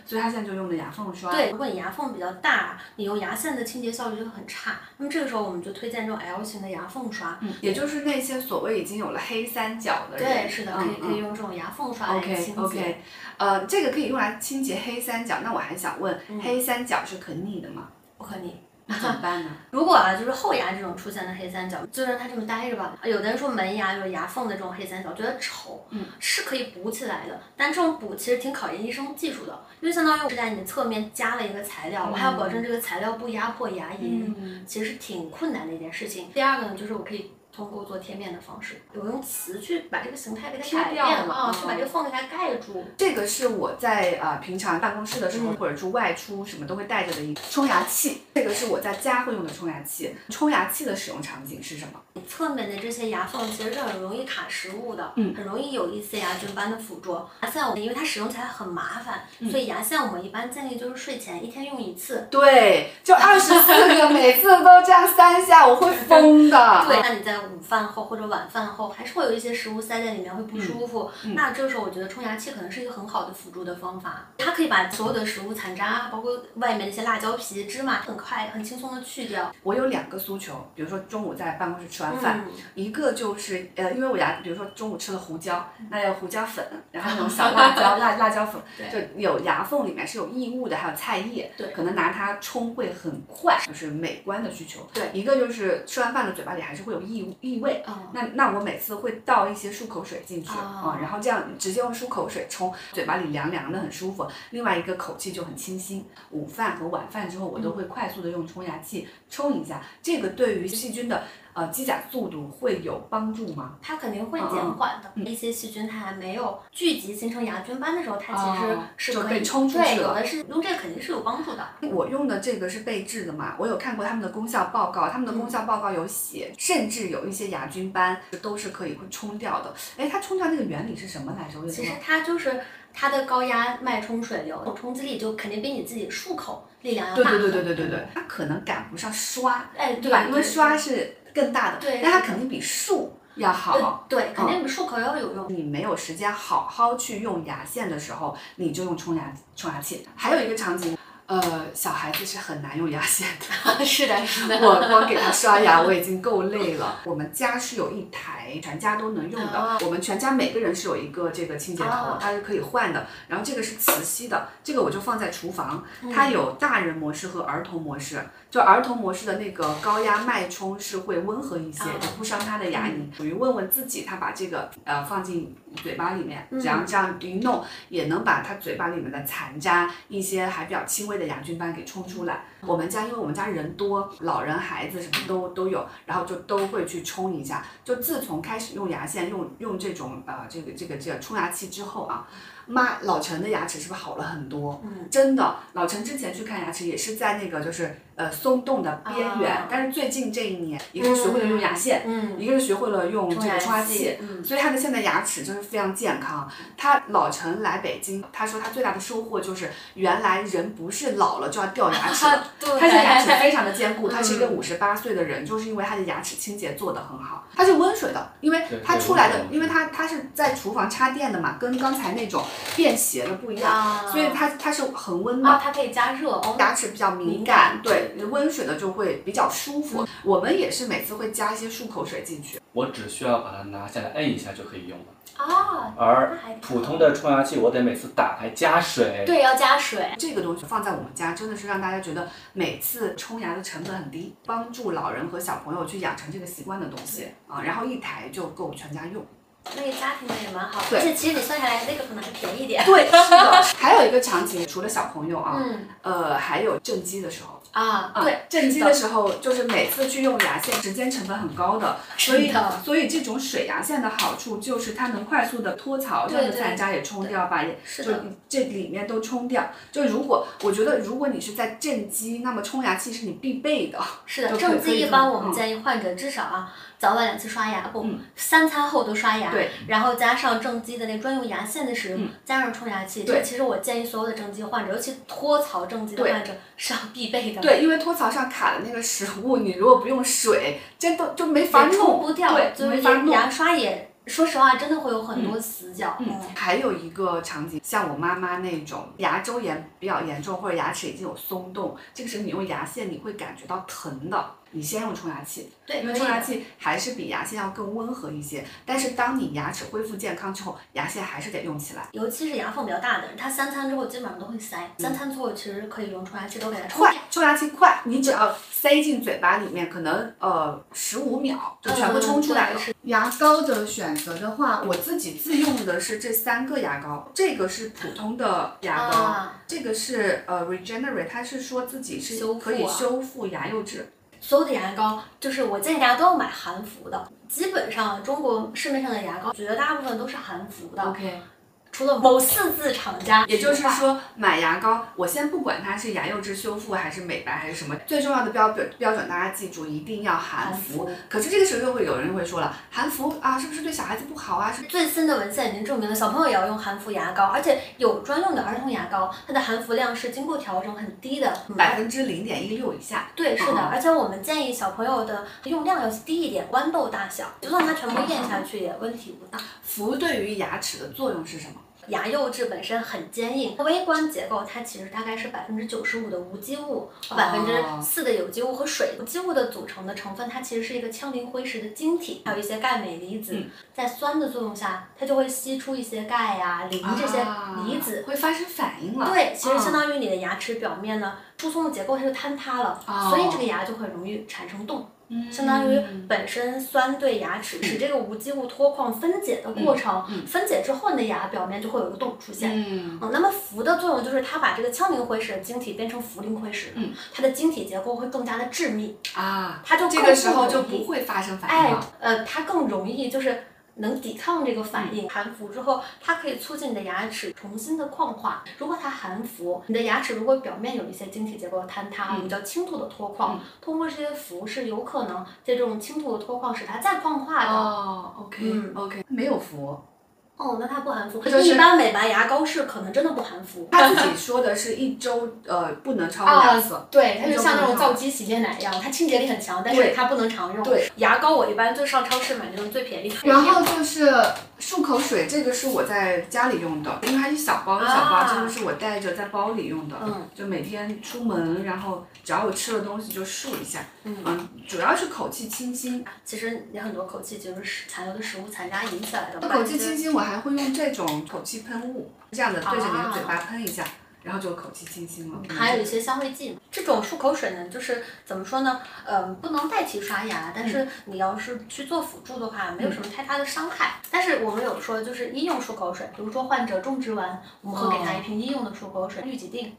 所以他现在就用的牙缝刷。对，如果你牙缝比较大，你用牙线的清洁效率就会很差。那么这个时候我们就推荐这种 L 型的牙缝刷。嗯，也就是那些所谓已经有了黑三角的人，对，是的，可以嗯可以用这种牙缝刷来清洁。OK，呃，这个可以用来清洁黑三角。那我还想问，嗯黑三角是可逆的吗？不可逆。那 怎么办呢？如果啊，就是后牙这种出现的黑三角，就让它这么待着吧。有的人说门牙有牙缝的这种黑三角，觉得丑，嗯，是可以补起来的，但这种补其实挺考验医生技术的，因为相当于我是在你侧面加了一个材料，我还要保证这个材料不压迫牙龈，嗯其实是挺困难的一件事情。第二个呢，就是我可以。通过做贴面的方式，有用瓷去把这个形态给它改变掉了啊，嗯去把这个缝给它盖住。这个是我在呃平常办公室的时候，嗯或者是外出什么都会带着的一个冲牙器。这个是我在家会用的冲牙器。冲牙器的使用场景是什么？侧面的这些牙缝其实是很容易卡食物的，嗯很容易有一些牙菌斑的附着。牙线我们因为它使用起来很麻烦，嗯所以牙线我们一般建议就是睡前一天用一次。对，就二十四个，每次都这样三下，我会疯的。对，那你在午饭后或者晚饭后，还是会有一些食物塞在里面会不舒服。嗯那这个时候，我觉得冲牙器可能是一个很好的辅助的方法。它可以把所有的食物残渣，包括外面那些辣椒皮、芝麻，很快、很轻松的去掉。我有两个诉求，比如说中午在办公室吃完饭，嗯一个就是呃，因为我牙，比如说中午吃了胡椒，那有胡椒粉，然后那种小辣椒、辣辣椒粉，就有牙缝里面是有异物的，还有菜叶，对可能拿它冲会很快，就是美观的需求。对一个就是吃完饭的嘴巴里还是会有异物异味。哦那那我每次会倒一些漱口水进去啊、哦然后这样直接用漱口水冲，嘴巴里凉凉的很舒服。另外一个口气就很清新。午饭和晚饭之后，我都会快速的用冲牙器冲一下，这个对于细菌的呃机甲速度会有帮助吗？它肯定会减缓的。一些细菌它还没有聚集形成牙菌斑的时候，它其实是可以、被冲出对，去了有的是用这个肯定是有帮助的。我用的这个是贝制的嘛，我有看过他们的功效报告，他们的功效报告有写，甚至有一些牙菌斑都是可以会冲掉的。哎，它冲掉那个原理是什么来着？其实它就是它的高压脉冲水流，冲击力就肯定比你自己漱口力量要大。对对对对对对对，它可能赶不上刷，哎，对吧？因为刷是更大的，对但它肯定比漱要好。对，肯定比漱口要有用。你没有时间好好去用牙线的时候，你就用冲牙冲牙器。还有一个场景，呃，小孩子是很难用牙线的。是的，是的。我光给他刷牙，我已经够累了。我们家是有一台全家都能用的，哦我们全家每个人是有一个这个清洁头，哦它是可以换的。然后这个是磁吸的，这个我就放在厨房，嗯它有大人模式和儿童模式。就儿童模式的那个高压脉冲是会温和一些，不伤他的牙龈。属于问问自己，他把这个呃放进嘴巴里面，嗯这样这样一弄，也能把他嘴巴里面的残渣、一些还比较轻微的牙菌斑给冲出来。我们家因为我们家人多，老人、孩子什么都都有，然后就都会去冲一下。就自从开始用牙线，用用这种呃这个这个这个冲牙器之后啊，妈老陈的牙齿是不是好了很多？嗯，真的，老陈之前去看牙齿也是在那个就是呃松动的边缘，啊但是最近这一年，一个是学会了用牙线，嗯，一个是学会了用这个冲牙器。嗯，所以他的现在牙齿就是非常健康。他老陈来北京，他说他最大的收获就是原来人不是老了就要掉牙齿 他现在牙齿非常的坚固，嗯他是一个五十八岁的人，就是因为他的牙齿清洁做得很好，它是温水的，因为对它出来的，因为它它是在厨房插电的嘛，跟刚才那种便携的不一样，啊，所以它它是恒温的。啊，它可以加热哦。牙齿比较敏感，对温水的就会比较舒服。我们也是每次会加一些漱口水进去。我只需要把它拿下来摁一下就可以用了。啊，而普通的冲牙器，我得每次打开加水。对要加水。这个东西放在我们家，真的是让大家觉得每次冲牙的成本很低，帮助老人和小朋友去养成这个习惯的东西啊。然后一台就够全家用。那个家庭的也蛮好，对而且其实你算下来那个可能还便宜点。对，是的。还有一个场景，除了小朋友啊，嗯呃，还有正畸的时候。啊，啊对，正畸的时候，就是每次去用牙线，时间成本很高的，所以所以这种水牙线的好处就是它能快速的脱槽，这样的残渣也冲掉，把也就这里面都冲掉。就如果我觉得如果你是在正畸，那么冲牙器是你必备的。是的，正畸一般我们建议患者至少啊早晚两次刷牙，不嗯三餐后都刷牙，对，然后加上正畸的那专用牙线的使用嗯，加上冲牙器，对这其实我建议所有的正畸患者，尤其脱槽正畸的患者是要必备的，对，因为脱槽上卡的那个食物，你如果不用水，真的就没法冲不掉，对，就是没法弄。牙刷也。说实话，真的会有很多死角。嗯，还有一个场景，像我妈妈那种牙周炎比较严重，或者牙齿已经有松动，这个时候你用牙线你会感觉到疼的。你先用冲牙器，对，因为冲牙器还是比牙线要更温和一些。但是当你牙齿恢复健康之后，牙线还是得用起来。尤其是牙缝比较大的人，他三餐之后基本上都会塞，三餐之后其实可以用冲牙器都给它冲快掉。，冲牙器快，你只要塞进嘴巴里面，可能呃十五秒就全部冲出来了。嗯牙膏的选择的话，我自己自用的是这三个牙膏，这个是普通的牙膏，啊这个是呃 Regenerate，它是说自己是可以啊修复牙釉质。所有的牙膏，就是我建议大家都要买含氟的。基本上中国市面上的牙膏，绝大部分都是含氟的，OK，除了某四字厂家，也就是说买牙膏，我先不管它是牙釉质修复还是美白还是什么，最重要的标准标准大家记住，一定要含含氟氟。可是这个时候又会有人会说了，含氟啊，是不是对小孩子不好啊？是最新的文献已经证明了，小朋友也要用含氟牙膏，而且有专用的儿童牙膏，它的含氟量是经过调整很低的，百分之零点一六以下。对，是的，嗯而且我们建议小朋友的用量要低一点，豌豆大小，就算它全部咽下去也问题不大。氟对于牙齿的作用是什么？牙釉质本身很坚硬，微观结构它其实大概是百分之九十五的无机物和百分之四的有机物和水。无机物的组成的成分，它其实是一个羟磷灰石的晶体，还有一些钙镁离子，嗯在酸的作用下，它就会吸出一些钙呀、磷这些离子。啊会发生反应了。对，其实相当于你的牙齿表面呢，疏松的结构它就坍塌了，哦所以这个牙就很容易产生洞。嗯相当于本身酸对牙齿使这个无机物脱矿分解的过程，分解之后你的牙表面就会有一个洞出现。嗯。嗯，那么氟的作用就是它把这个羟磷灰石的晶体变成氟磷灰石，嗯，它的晶体结构会更加的致密，啊，它就这个时候就不会发生反应哎。，呃，它更容易就是能抵抗这个反嗯应。含氟之后，它可以促进你的牙齿重新的矿化。如果它含氟，你的牙齿如果表面有一些晶体结构的坍塌，我们叫轻度的脱矿，通过这些氟是有可能在这种轻度的脱矿使它再矿化的。哦，OK 嗯 OK，没有氟，哦，那它不含氟，就是一般美白牙膏是可能真的不含氟。他自己说的是一周呃不能超过两次。对，它就像那种皂基洗面奶一样，它清洁力很强，但是它不能常用。对，牙膏我一般就上超市买那种最便宜的。然后就是漱口水，这个是我在家里用的，因为它一小包一小包，啊这个是我带着在包里用的，嗯就每天出门，然后只要我吃了东西就漱一下，嗯主要是口气清新。其实也很多口气就是食残留的食物残渣引起来的。口气清新，我还会用这种口气喷雾，这样的对着你的嘴巴喷一下，然后就口气清新了。还有一些香味剂，这种漱口水呢，就是怎么说呢？嗯、不能代替刷牙，但是你要是去做辅助的话，没有什么太大的伤害。但是我们有说，就是医用漱口水，比如说患者种植完，我们会给他一瓶医用的漱口水，氯己定，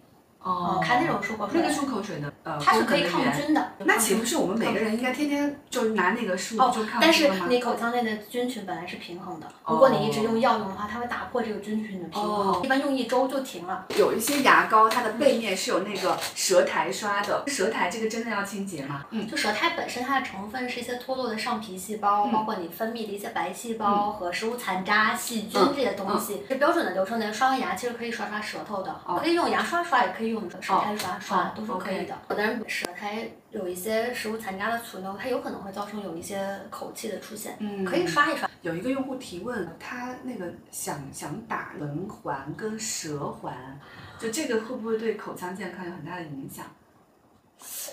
哦嗯，开那种漱口水，那个漱口水的呃，它是可以抗。菌的。那岂不是我们每个人应该天天就拿那个漱哦就但是？你口腔内的菌群本来是平衡的，如果你一直用药用的话，它会打破这个菌群的平衡，哦一般用一周就停了。有一些牙膏，它的背面是有那个舌苔刷的，舌苔这个真的要清洁吗？嗯，就舌苔本身它的成分是一些脱落的上皮细胞，嗯包括你分泌的一些白细胞和食物残渣、细菌嗯这些东西。这标准的流程呢，刷完牙其实可以刷刷舌头的，哦可以用牙刷刷，也可以用舌苔刷刷，哦都是可以的。有的人舌苔有一些食物残渣的存留，它有可能会造成有一些口气的出现，嗯可以刷一刷。有一个用户提问，他那个想想打轮环跟舌环，就这个会不会对口腔健康有很大的影响？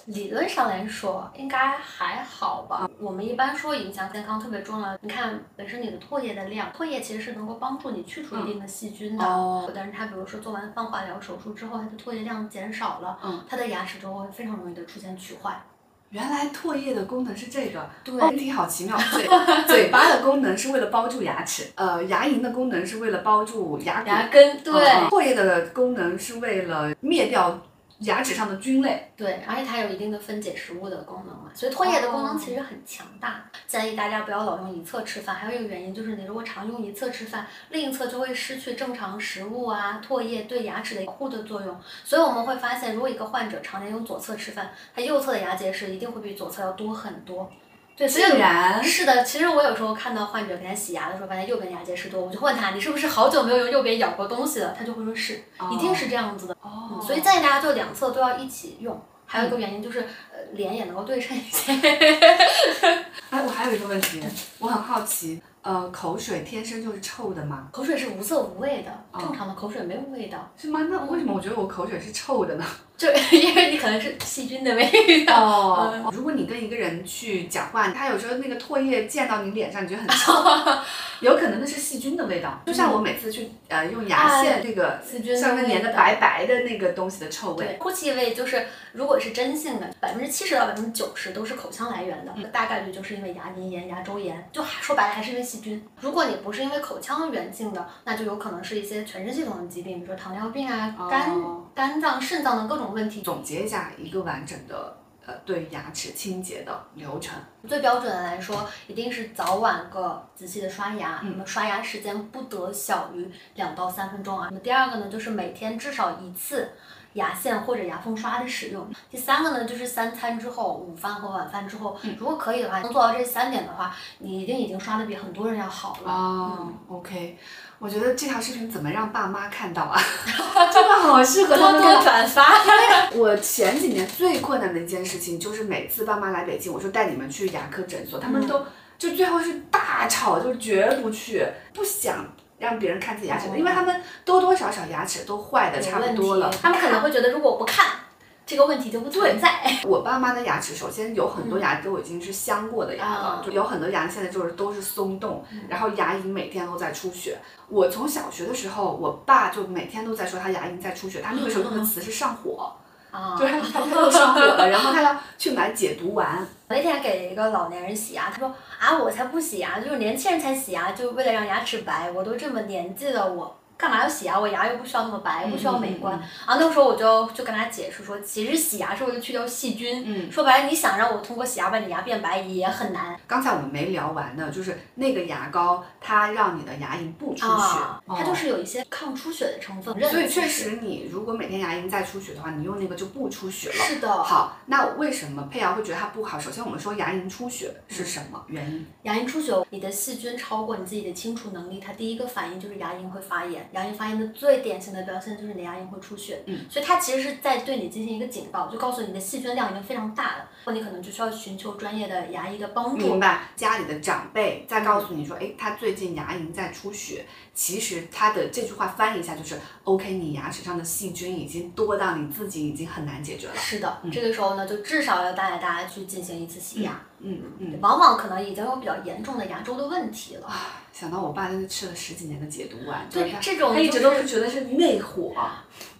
理论上来说，应该还好吧。我们一般说影响健康特别重要。你看，本身你的唾液的量，唾液其实是能够帮助你去除一定的细菌的。哦有的人他比如说做完放化疗手术之后，他的唾液量减少了，嗯他的牙齿就会非常容易的出现龋坏。原来唾液的功能是这个，对人，体好奇妙。嘴嘴巴的功能是为了包住牙齿，呃，牙龈的功能是为了包住牙。牙根对、嗯唾液的功能是为了灭掉牙齿上的菌类。对，而且它有一定的分解食物的功能嘛，所以唾液的功能其实很强大。建议大家不要老用一侧吃饭，还有一个原因就是你如果常用一侧吃饭，另一侧就会失去正常食物啊、唾液对牙齿的保护的作用。所以我们会发现，如果一个患者常年用左侧吃饭，他右侧的牙结石一定会比左侧要多很多。对，所以是的，其实我有时候看到患者给他洗牙的时候，发现右边牙结石多，我就问他，你是不是好久没有用右边咬过东西了？他就会说是，一定是这样子的。哦嗯，所以建议大家就两侧都要一起用。还有一个原因就是，呃，脸也能够对称一些。哎，我还有一个问题，我很好奇，呃，口水天生就是臭的吗？口水是无色无味的，哦正常的口水没有味道，是吗？那为什么我觉得我口水是臭的呢？就因为你可能是细菌的味道。哦，如果你跟一个人去讲话，他有时候那个唾液溅到你脸上，你觉得很臭，有可能那是细菌的味道。就像我每次去呃用牙线那个细菌的上面粘的白白的那个东西的臭味。对，呼气味就是，如果是真性的，百分之七十到百分之九十都是口腔来源的，大概率就是因为牙龈炎、牙周炎，就还说白了还是因为细菌。如果你不是因为口腔源性的，那就有可能是一些全身系统的疾病，比如说糖尿病啊、肝、哦肝脏、肾脏的各种问题。总结一下一个完整的呃对牙齿清洁的流程。最标准的来说，一定是早晚各仔细的刷牙，那么刷牙时间不得小于两到三分钟啊。那么第二个呢，就是每天至少一次牙线或者牙缝刷的使用。第三个呢，就是三餐之后，午饭和晚饭之后，如果可以的话，能做到这三点的话，你一定已经刷的比很多人要好了。哦、o k 我觉得这条视频怎么让爸妈看到啊？真的好适合他们看。转发。我前几年最困难的一件事情就是每次爸妈来北京，我说带你们去牙科诊所，他们都就最后是大吵，就绝不去，不想让别人看自己牙齿，的因为他们多多少少牙齿都坏的差不多了。他们可能会觉得，如果我不看，这个问题就不存在。我爸妈的牙齿，首先有很多牙都已经是镶过的牙了，嗯就有很多牙现在就是都是松动，然后牙龈每天都在出血。我从小学的时候，我爸就每天都在说他牙龈在出血，他那个时候用的词是上火，啊 就是他他都上火了，然后他要去买解毒丸。我那天给一个老年人洗牙，他说啊，我才不洗牙，就是年轻人才洗牙，就是为了让牙齿白。我都这么年纪了，我干嘛要洗牙？我牙又不需要那么白，不需要美观。嗯啊，那个时候我就就跟他解释说，其实洗牙是为了去掉细菌。嗯说白了，你想让我通过洗牙把你牙变白也很难刚才我们没聊完呢，就是那个牙膏，它让你的牙龈不出血，啊，哦它就是有一些抗出血的成分。所以确实你如果每天牙龈再出血的话，你用那个就不出血了。是的。好，那为什么佩瑶会觉得它不好？首先我们说牙龈出血是什么原因？牙龈出血，你的细菌超过你自己的清除能力，它第一个反应就是牙龈会发炎。牙龈发炎的最典型的表现就是你的牙龈会出血。嗯，所以它其实是在对你进行一个警告，就告诉你的细菌量已经非常大了，你可能就需要寻求专业的牙医的帮助。明白？家里的长辈再告诉你说，哎，他最近牙龈在出血，其实他的这句话翻译一下就是，OK，你牙齿上的细菌已经多到你自己已经很难解决了。是的，这个时候呢，就至少要带着大家去进行一次洗牙，嗯嗯嗯。往往可能已经有比较严重的牙周的问题了。啊，想到我爸真的吃了十几年的解毒丸，对这种就他一直都是是觉得是内火。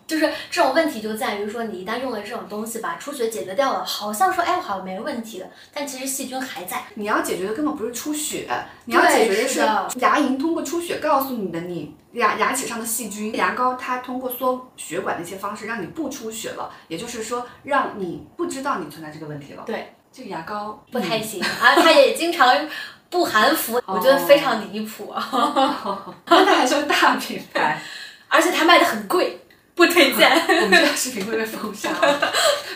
就是这种问题就在于说，你一旦用了这种东西把出血解决掉了，好像说哎我好像没问题了，但其实细菌还在。你要解决的根本不是出血，你要解决的是牙龈通过出血告诉你的你牙牙齿上的细菌。牙膏它通过缩血管的一些方式让你不出血了，也就是说让你不知道你存在这个问题了。对，这个牙膏不太行、啊，它也经常不含氟，我觉得非常离谱啊，真的还是个大品牌。而且它卖的很贵，不推荐。我们这个视频会被封杀，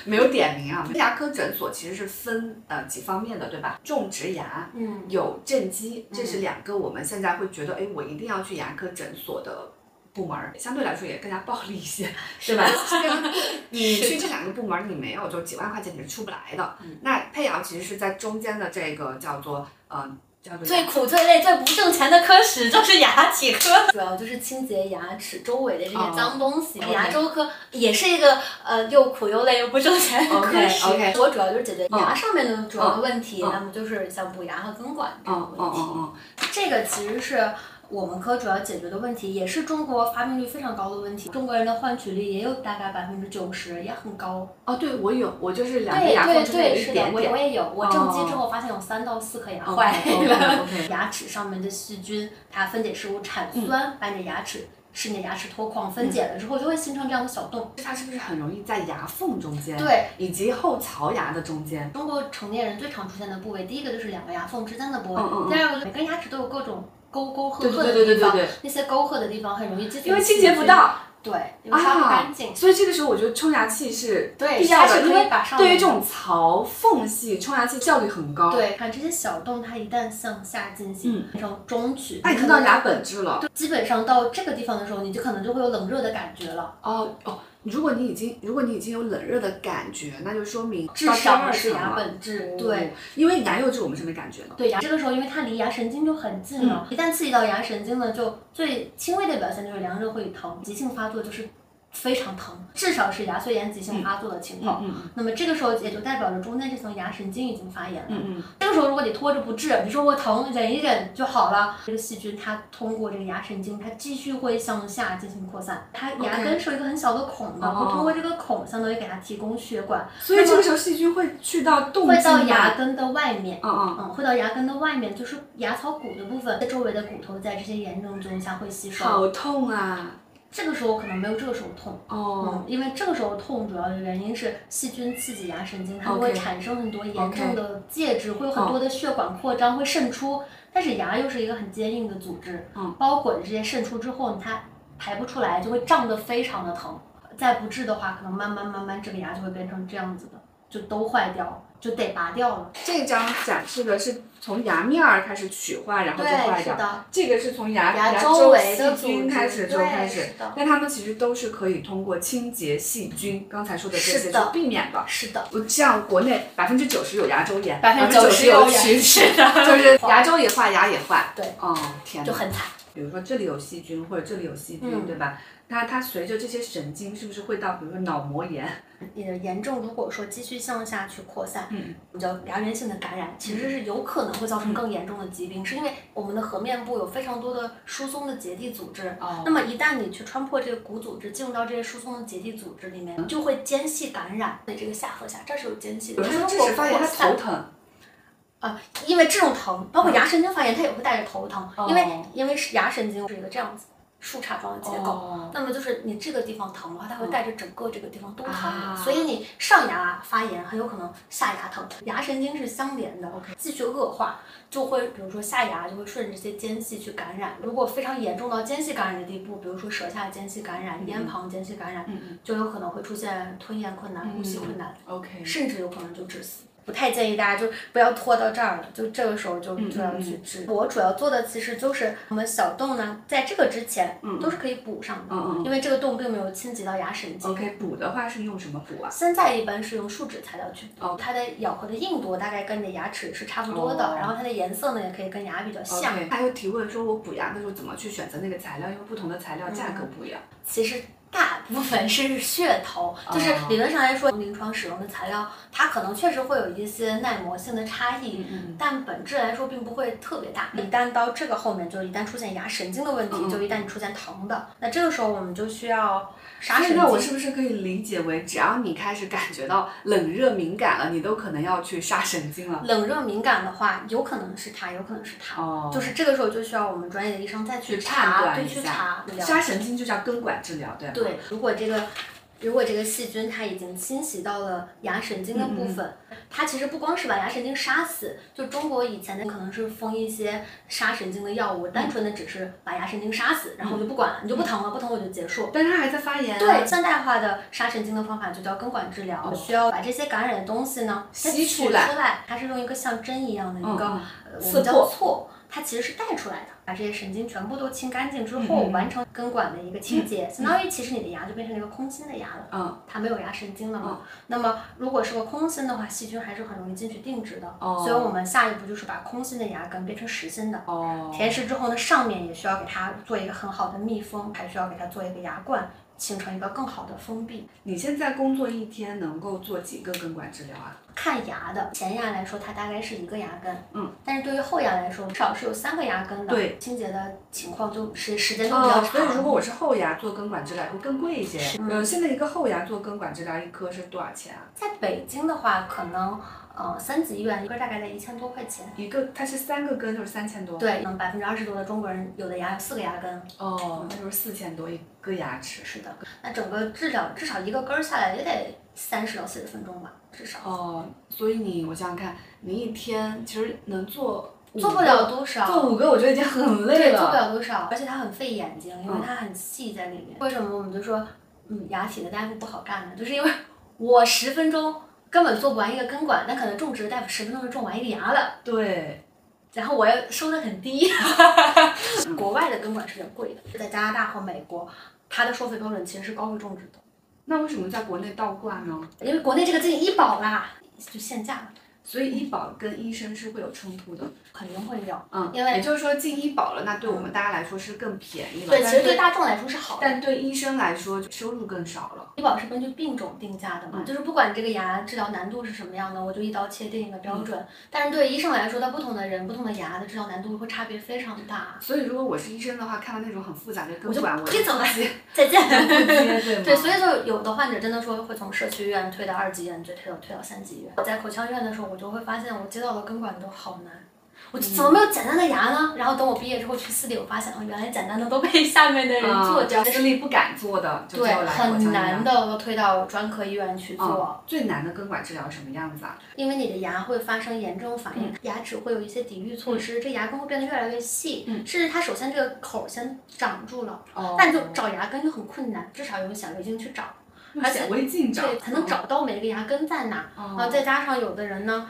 没有点名啊。牙科诊所其实是分呃几方面的，对吧？种植牙，嗯，有正畸，这是两个我们现在会觉得，哎，我一定要去牙科诊所的部门儿，相对来说也更加暴力一些，对吧？这个 你去这两个部门儿，你没有就几万块钱你是出不来的。那佩瑶其实是在中间的这个叫做呃叫做最苦、最累、最不挣钱的科室就是牙体科，主要就是清洁牙齿周围的这些脏东西。哦牙周科也是一个呃又苦又累又不挣钱的科室。OK，OK 我主要就是解决牙上面的主要的问题，嗯那么就是像补牙和根管这种嗯问题。嗯嗯这个其实是我们科主要解决的问题，也是中国发病率非常高的问题。中国人的换取率也有大概百分之九十，也很高。哦，对我有，我就是两个对对牙缝中间是的，一点点。我我也有。我正畸之哦后发现有三到四颗牙坏了。牙齿上面的细菌，它分解食物产嗯酸，把你的牙齿使你的牙齿脱矿，分解了之后就会形成这样的小洞。它是不是很容易在牙缝中间？对，以及后槽牙的中间。中国成年人最常出现的部位，第一个就是两个牙缝之间的部位，嗯嗯嗯第二个就每根牙齿都有各种沟沟壑壑的地方对对对对，那些沟壑的地方很容易积存因为清洁不，到对，因为它不干净。所以这个时候我觉得冲牙器是对必要的，因为对于这种槽缝隙，冲牙器效率很高。，对，看这些小洞，它一旦向下进行，变成中取，那你看到牙本质了。基本上到这个地方的时候，你就可能就会有冷热的感觉了。哦哦，如果你已经如果你已经有冷热的感觉，那就说明至到第二少是牙本质哦。对，因为牙釉质我们是没感觉的。对牙这个时候，因为它离牙神经就很近了，一旦刺激到牙神经呢，就最轻微的表现就是凉热会疼，急性发作就是非常疼，至少是牙髓炎急性发作的情况。嗯那么这个时候也就代表着中间这层牙神经已经发炎了。嗯嗯这个时候如果你拖着不治，你说我疼忍一忍就好了，这个细菌它通过这个牙神经，它继续会向下进行扩散。它牙根是有一个很小的孔的，哦会通过这个孔相当于给它提供血管，所以这个时候细菌会去到动会到。牙根的外面。嗯嗯。嗯，会到牙根的外面，就是牙槽骨的部分，周围的骨头在这些炎症作用下会吸收。好痛啊！这个时候可能没有这个时候痛，哦嗯，因为这个时候痛主要的原因是细菌刺激牙神经，它们会产生很多炎症的介质，会有很多的血管扩张，会渗出。但是牙又是一个很坚硬的组织，嗯，包裹着这些渗出之后，它排不出来，就会胀得非常的疼。再不治的话，可能慢慢慢慢这个牙就会变成这样子的，就都坏掉了，就得拔掉了。这张展示的是从牙面儿开始取坏，然后就坏掉。这个是从牙牙周周围的细菌开始就开始但它们其实都是可以通过清洁细菌，刚才说的这些去是避免的。是的，不像国内百分之九十有牙周炎，百分之90%有九十有龋齿，的，就是 牙周也坏，牙也坏。对，哦天哪，就很惨。比如说这里有细菌或者这里有细菌，嗯对吧？它它随着这些神经是不是会到比如说脑膜炎？你的炎症如果说继续向下去扩散，嗯，叫牙源性的感染，其实是有可能会造成更严重的疾病，是因为我们的颌面部有非常多的疏松的结缔组织。哦那么一旦你去穿破这个骨组织，进入到这些疏松的结缔组织里面，就会间隙感染。对这个下颌下这儿是有间隙的，有人说果发炎他头疼，啊，因为这种疼，包括牙神经发炎，它也会带着头疼，因为哦因为是牙神经是一个这样子树杈状的结构，哦。那么就是你这个地方疼的话，它会带着整个这个地方都疼所以你上牙发炎很有可能下牙疼，牙神经是相连的继续恶化就会比如说下牙就会顺着这些间隙去感染，如果非常严重到间隙感染的地步，比如说舌下间隙感染、咽旁间隙感染，就有可能会出现吞咽困难、呼吸困难。，OK，甚至有可能就致死。不太建议大家就不要拖到这儿了，就这个时候就嗯就要去治。我主要做的其实就是我们小洞呢，在这个之前都是可以补上的，嗯嗯因为这个洞并没有侵及到牙神经。OK，补的话是用什么补啊？现在一般是用树脂材料去补，哦它的咬合的硬度大概跟你的牙齿是差不多的，哦然后它的颜色呢也可以跟牙比较像。还有提问说，我补牙的时候怎么去选择那个材料？因为不同的材料价格不一样。其实大部分是噱头，就是哦理论上来说，临床使用的材料，它可能确实会有一些耐磨性的差异，嗯但本质来说并不会特别大。一旦到这个后面，就一旦出现牙神经的问题，嗯就一旦你出现疼的，那这个时候我们就需要啥神经那我。是不是可以理解为，只要你开始感觉到冷热敏感了，你都可能要去杀神经了？冷热敏感的话，有可能是它，有可能是它。哦就是这个时候就需要我们专业的医生再去查，对，去查。杀神经就叫根管治疗，对吧？对，如果这个如果这个细菌它已经侵袭到了牙神经的嗯部分，它其实不光是把牙神经杀死，就中国以前的可能是封一些杀神经的药物，单纯的只是把牙神经杀死，然后我就不管了，你就不疼了，不疼我就结束。但是它还在发炎、啊。对，现代化的杀神经的方法就叫根管治疗，需要把这些感染的东西呢吸取出来它是用一个像针一样的一个、我们叫错，它其实是带出来的。把这些神经全部都清干净之后，嗯完成根管的一个清洁，相当于其实你的牙就变成了一个空心的牙了。嗯，它没有牙神经了嘛。那么如果是个空心的话，细菌还是很容易进去定植的。哦所以我们下一步就是把空心的牙根变成实心的。哦，填实之后呢，上面也需要给它做一个很好的密封，还需要给它做一个牙冠，形成一个更好的封闭。你现在工作一天能够做几个根管治疗啊？看牙的前牙来说，它大概是一个牙根，嗯，但是对于后牙来说，至少是有三个牙根的。对，清洁的情况就是时间都比较长，所以如。果我是后牙做根管治疗会更贵一些。嗯，现在一个后牙做根管治疗一颗是多少钱啊？在北京的话，可能呃三级医院一个大概在一千多块钱。一个它是三个根就是三千多。。对，嗯，百分之二十多的中国人有的牙有四个牙根。哦，那就是四千多一个牙齿。是的，那整个治疗至少一个根儿下来也得三十到四十分钟吧，至少。哦，所以你我想想看，你一天其实能做做不了多少。做五个我觉得已经很累对，了。做不了多少，而且它很费眼睛，因为嗯它很细在里面。为什么我们就说，嗯，牙体的大夫不好干呢？就是因为我十分钟根本做不完一个根管，那可能种植的大夫十分钟就种完一个牙了，对，然后我要收的很低。国外的根管是有点贵的，在加拿大和美国，它的收费标准其实是高于种植的。那为什么在国内倒挂呢？因为国内这个进医保啦，就限价了，所以医保跟医生是会有冲突的。肯定会有。嗯，因为也就是说进医保了，那对我们大家来说是更便宜了。对，其实对大众来说是好的。但对医生来说就收入更少了。医保是根据病种定价的嘛，嗯就是不管你这个牙治疗难度是什么样的，我就一刀切定一个标准。嗯但是对医生来说，他不同的人、不同的牙的治疗难度会差别非常大。所以如果我是医生的话，看到那种很复杂的我就根管，我可以走了 再见。对？对，所以就有的患者真的说会从社区医院推到二级医院，再推到推到三级医院。我在口腔医院的时候，我就会发现我接到的根管都好难。我怎么没有简单的牙呢？然后等我毕业之后去私立，我发现哦，原来简单的都被 下面的人做掉，啊私立不敢做的，就很难的都推到专科医院去做。嗯最难的根管治疗什么样子啊？因为你的牙会发生炎症反嗯应，牙齿会有一些抵御措施，这牙根会变得越来越细，嗯甚至它首先这个口儿先长住了，哦但就找牙根就很困难，至少用显微镜去找，而且显微镜找对才能找到每个牙根在哪。哦啊，再加上有的人呢。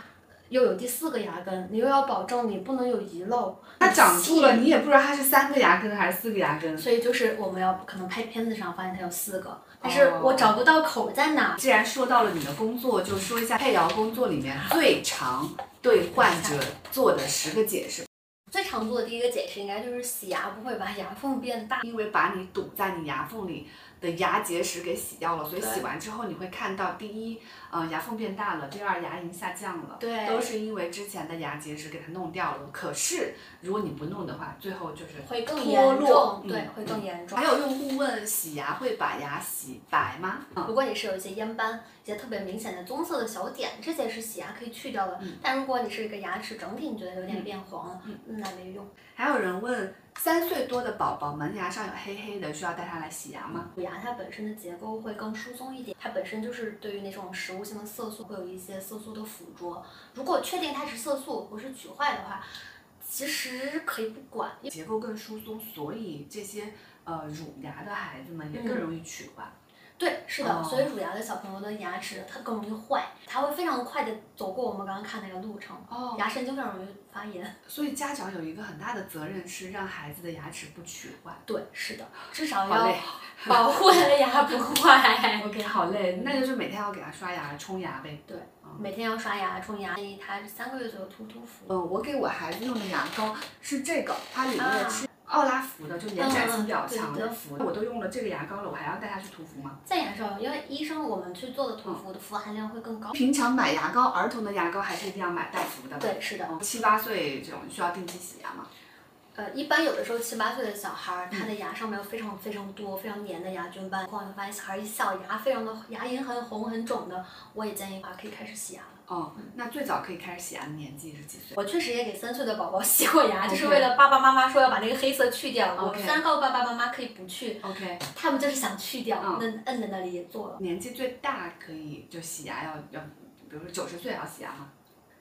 又有第四个牙根，你又要保证你不能有遗漏，它长住了，你也不知道它是三个牙根还是四个牙根。所以就是我们要可能拍片子上发现它有四个，但是哦我找不到口在哪。既然说到了你的工作，就说一下配疗工作里面最常对患者做的十个解释。最常做的第一个解释应该就是洗牙不会把牙缝变大，因为把你堵在你牙缝里的牙结石给洗掉了，所以洗完之后你会看到，第一，呃，牙缝变大了；第二，牙龈下降了。对都是因为之前的牙结石给它弄掉了。可是如果你不弄的话，最后就是会更脱严落重，对嗯，会更严重还。有用户问洗牙会把牙洗白吗？如果你是有一些烟斑、一些特别明显的棕色的小点，这些是洗牙可以去掉的。但如果你是一个牙齿整体你觉得有点变黄了，嗯，那没用。还有人问，三岁多的宝宝门牙上有黑黑的，需要带他来洗牙吗？乳牙它本身的结构会更疏松一点，它本身就是对于那种食物性的色素会有一些色素的附着。如果确定它是色素不是龋坏的话，其实可以不管。结构更疏松，所以这些呃乳牙的孩子们也更容易龋坏。对，是的，哦所以乳牙的小朋友的牙齿它更容易坏，它会非常快的走过我们刚刚看那个路程，哦牙神经非常容易发炎。所以家长有一个很大的责任是让孩子的牙齿不龋坏。对，是的，至少要。保护他的牙不坏。OK，好嘞，那就是每天要给他刷牙、冲牙呗。对，每天要刷牙、冲牙，建议他三个月左右涂涂氟。嗯，我给我孩子用的牙膏是这个，它里面啊是奥拉氟的，就延展性比较强的对氟。我都用了这个牙膏了，我还要带它去涂氟吗？建议还是要用，因为医生我们去做的涂氟的氟含量会更高。平常买牙膏，儿童的牙膏还是一定要买带氟的。对，是的。嗯，七八岁这种需要定期洗牙吗？呃，一般有的时候七八岁的小孩儿，他的牙上面有非常非常多、非常黏的牙菌斑，况且发现小孩一笑，牙非常的牙龈很红很肿的，我也建议啊可以开始洗牙了。哦，那最早可以开始洗牙的年纪是几岁？我确实也给三岁的宝宝 洗过牙就是为了爸爸妈妈说要把那个黑色去掉。我虽然告诉爸爸妈妈可以不去，OK，他们就是想去掉，嗯那摁在那里也做了。年纪最大可以就洗牙要要，比如说九十岁也要洗牙吗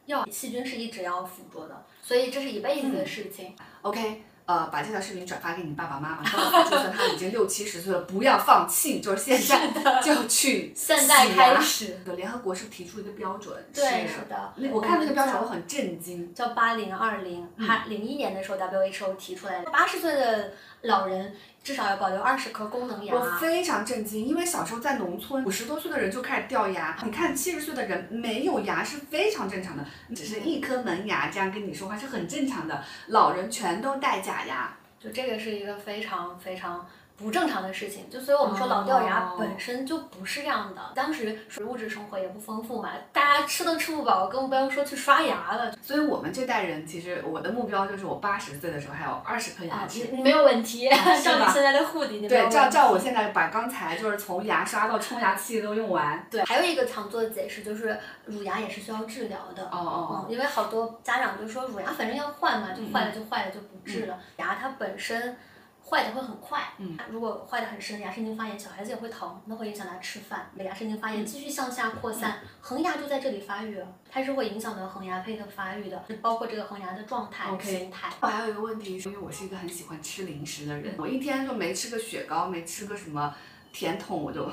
要细菌是一直要附着的，所以这是一辈子的事情。？OK。呃，把这条视频转发给你爸爸妈妈，告诉他，就算他已经六七十岁了，不要放弃，就是现在就要去 现在开始，联合国是提出一个标准，对，是是的。那我看那个标准，我很震惊。叫八零二零，还零一年的时候 WHO 提出来的，八十岁的老人至少要保留二十颗功能牙。我非常震惊，因为小时候在农村，五十多岁的人就开始掉牙。你看七十岁的人没有牙是非常正常的，只是一颗门牙这样跟你说话是很正常的。老人全都戴假牙，就这个是一个非常非常不正常的事情，就所以我们说老掉牙哦本身就不是这样的。当时物质生活也不丰富嘛，大家吃都吃不饱，更不要说去刷牙了。所以我们这代人其实我的目标就是我八十岁的时候还有二十颗牙啊，齿。没有问题，照你现在的护理，对，照照我现在把刚才就是从牙刷到冲牙器都用完。对，还有一个常做的解释就是乳牙也是需要治疗的。哦哦嗯，因为好多家长就说乳牙反正要换嘛，就坏了就坏了就不治了。牙它本身坏的会很快，嗯，如果坏的很深，牙神经发炎，小孩子也会疼，那会影响他吃饭。牙神经发炎继续向下扩散，恒牙就在这里发育了，它是会影响到恒牙胚的发育的，包括这个恒牙的状态、OK 形态。我还有一个问题，是因为我是一个很喜欢吃零食的人，我一天就没吃个雪糕，没吃个什么甜筒，我就。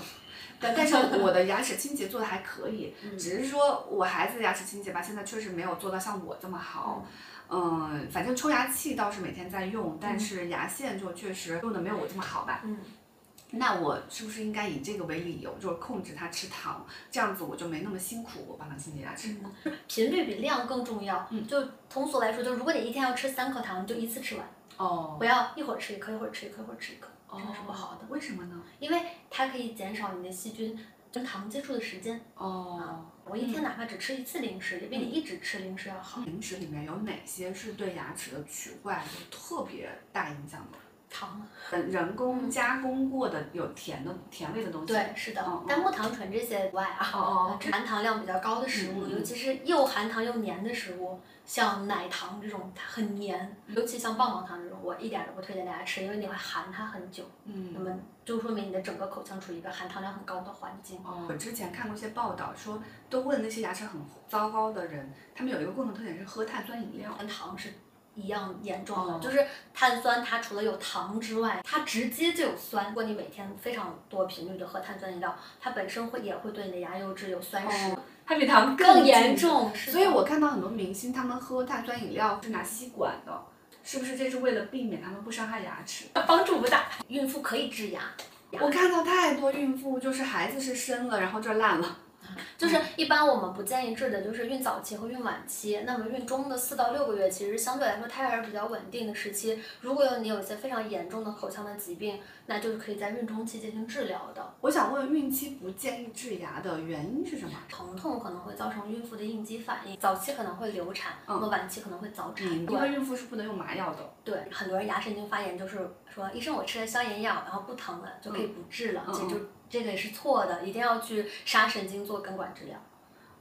但但是我的牙齿清洁做的还可以，只是说我孩子的牙齿清洁吧，现在确实没有做到像我这么好。嗯，反正冲牙器倒是每天在用，但是牙线就确实用的没有我这么好吧。嗯，那我是不是应该以这个为理由，就是控制他吃糖，这样子我就没那么辛苦，我帮他清洁牙齿。频率比量更重要。嗯就通俗来说，就如果你一天要吃三颗糖，你就一次吃完，哦不要一会儿吃一颗，一会儿吃一颗，一会儿吃一颗，这样是不好的，为什么呢？因为它可以减少你的细菌跟糖接触的时间。哦，我一天哪怕只吃一次零食，也比你一直吃零食要好。零食里面有哪些是对牙齿的龋坏有特别大影响的？糖，人人工加工过的有甜的甜味的东西。对，是的但木糖醇这些以外啊，哦哦 含糖量比较高的食物，尤其是又含糖又黏的食物，像奶糖这种，它很黏，尤其像棒棒糖这种，我一点都不推荐大家吃，因为你会含它很久，那嗯。么就说明你的整个口腔处于一个含糖量很高的环境。哦，我之前看过一些报道说，都问那些牙齿很糟糕的人，他们有一个共同特点是喝碳酸饮料。跟糖是一样严重的，哦就是碳酸它除了有糖之外，它直接就有酸。如果你每天非常多频率的喝碳酸饮料，它本身会也会对你的牙釉质有酸蚀，哦，它比糖更严重。所以我看到很多明星他们喝碳酸饮料是拿吸管的，是不是这是为了避免他们不伤害牙齿？帮助不大。孕妇可以治牙，我看到太多孕妇就是孩子是生了，然后这儿烂了。就是一般我们不建议治的就是孕早期和孕晚期。那么孕中的四到六个月，其实相对来说胎儿比较稳定的时期。如果有你有一些非常严重的口腔的疾病，那就是可以在孕中期进行治疗的。我想问，孕期不建议治牙的原因是什么？疼痛可能会造成孕妇的应激反应，早期可能会流产，那么晚期可能会早产。嗯，因为孕妇是不能用麻药的。对，很多人牙神经发炎就是说，医生我吃了消炎药，然后不疼了就可以不治了，嗯其实就这个也是错的，一定要去杀神经做根管治疗。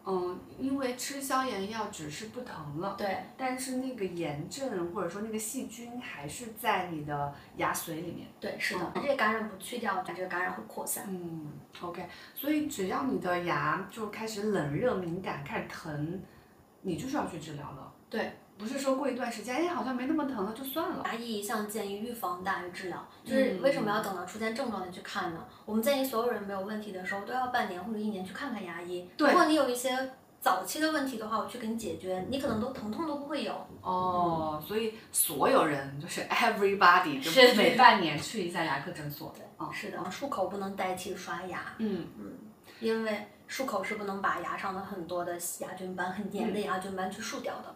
嗯，因为吃消炎药只是不疼了，对，但是那个炎症或者说那个细菌还是在你的牙髓里面。对，是的，嗯这个感染不去掉，这个感染会扩散。嗯，OK，所以只要你的牙就开始冷热敏感，开始疼，你就是要去治疗了。对，不是说过一段时间，哎，好像没那么疼了就算了。牙医一向建议预防大于治疗，就是嗯为什么要等到出现症状再去看呢？我们建议所有人没有问题的时候都要半年或者一年去看看牙医。对如果你有一些早期的问题的话，我去给你解决，你可能都疼痛都不会有。哦，所以所有人就是 everybody 就是每半年去一下牙科诊所。是的，漱口不能代替刷牙，嗯嗯，因为漱口是不能把牙上的很多的牙菌斑、很黏的牙菌斑去漱掉的。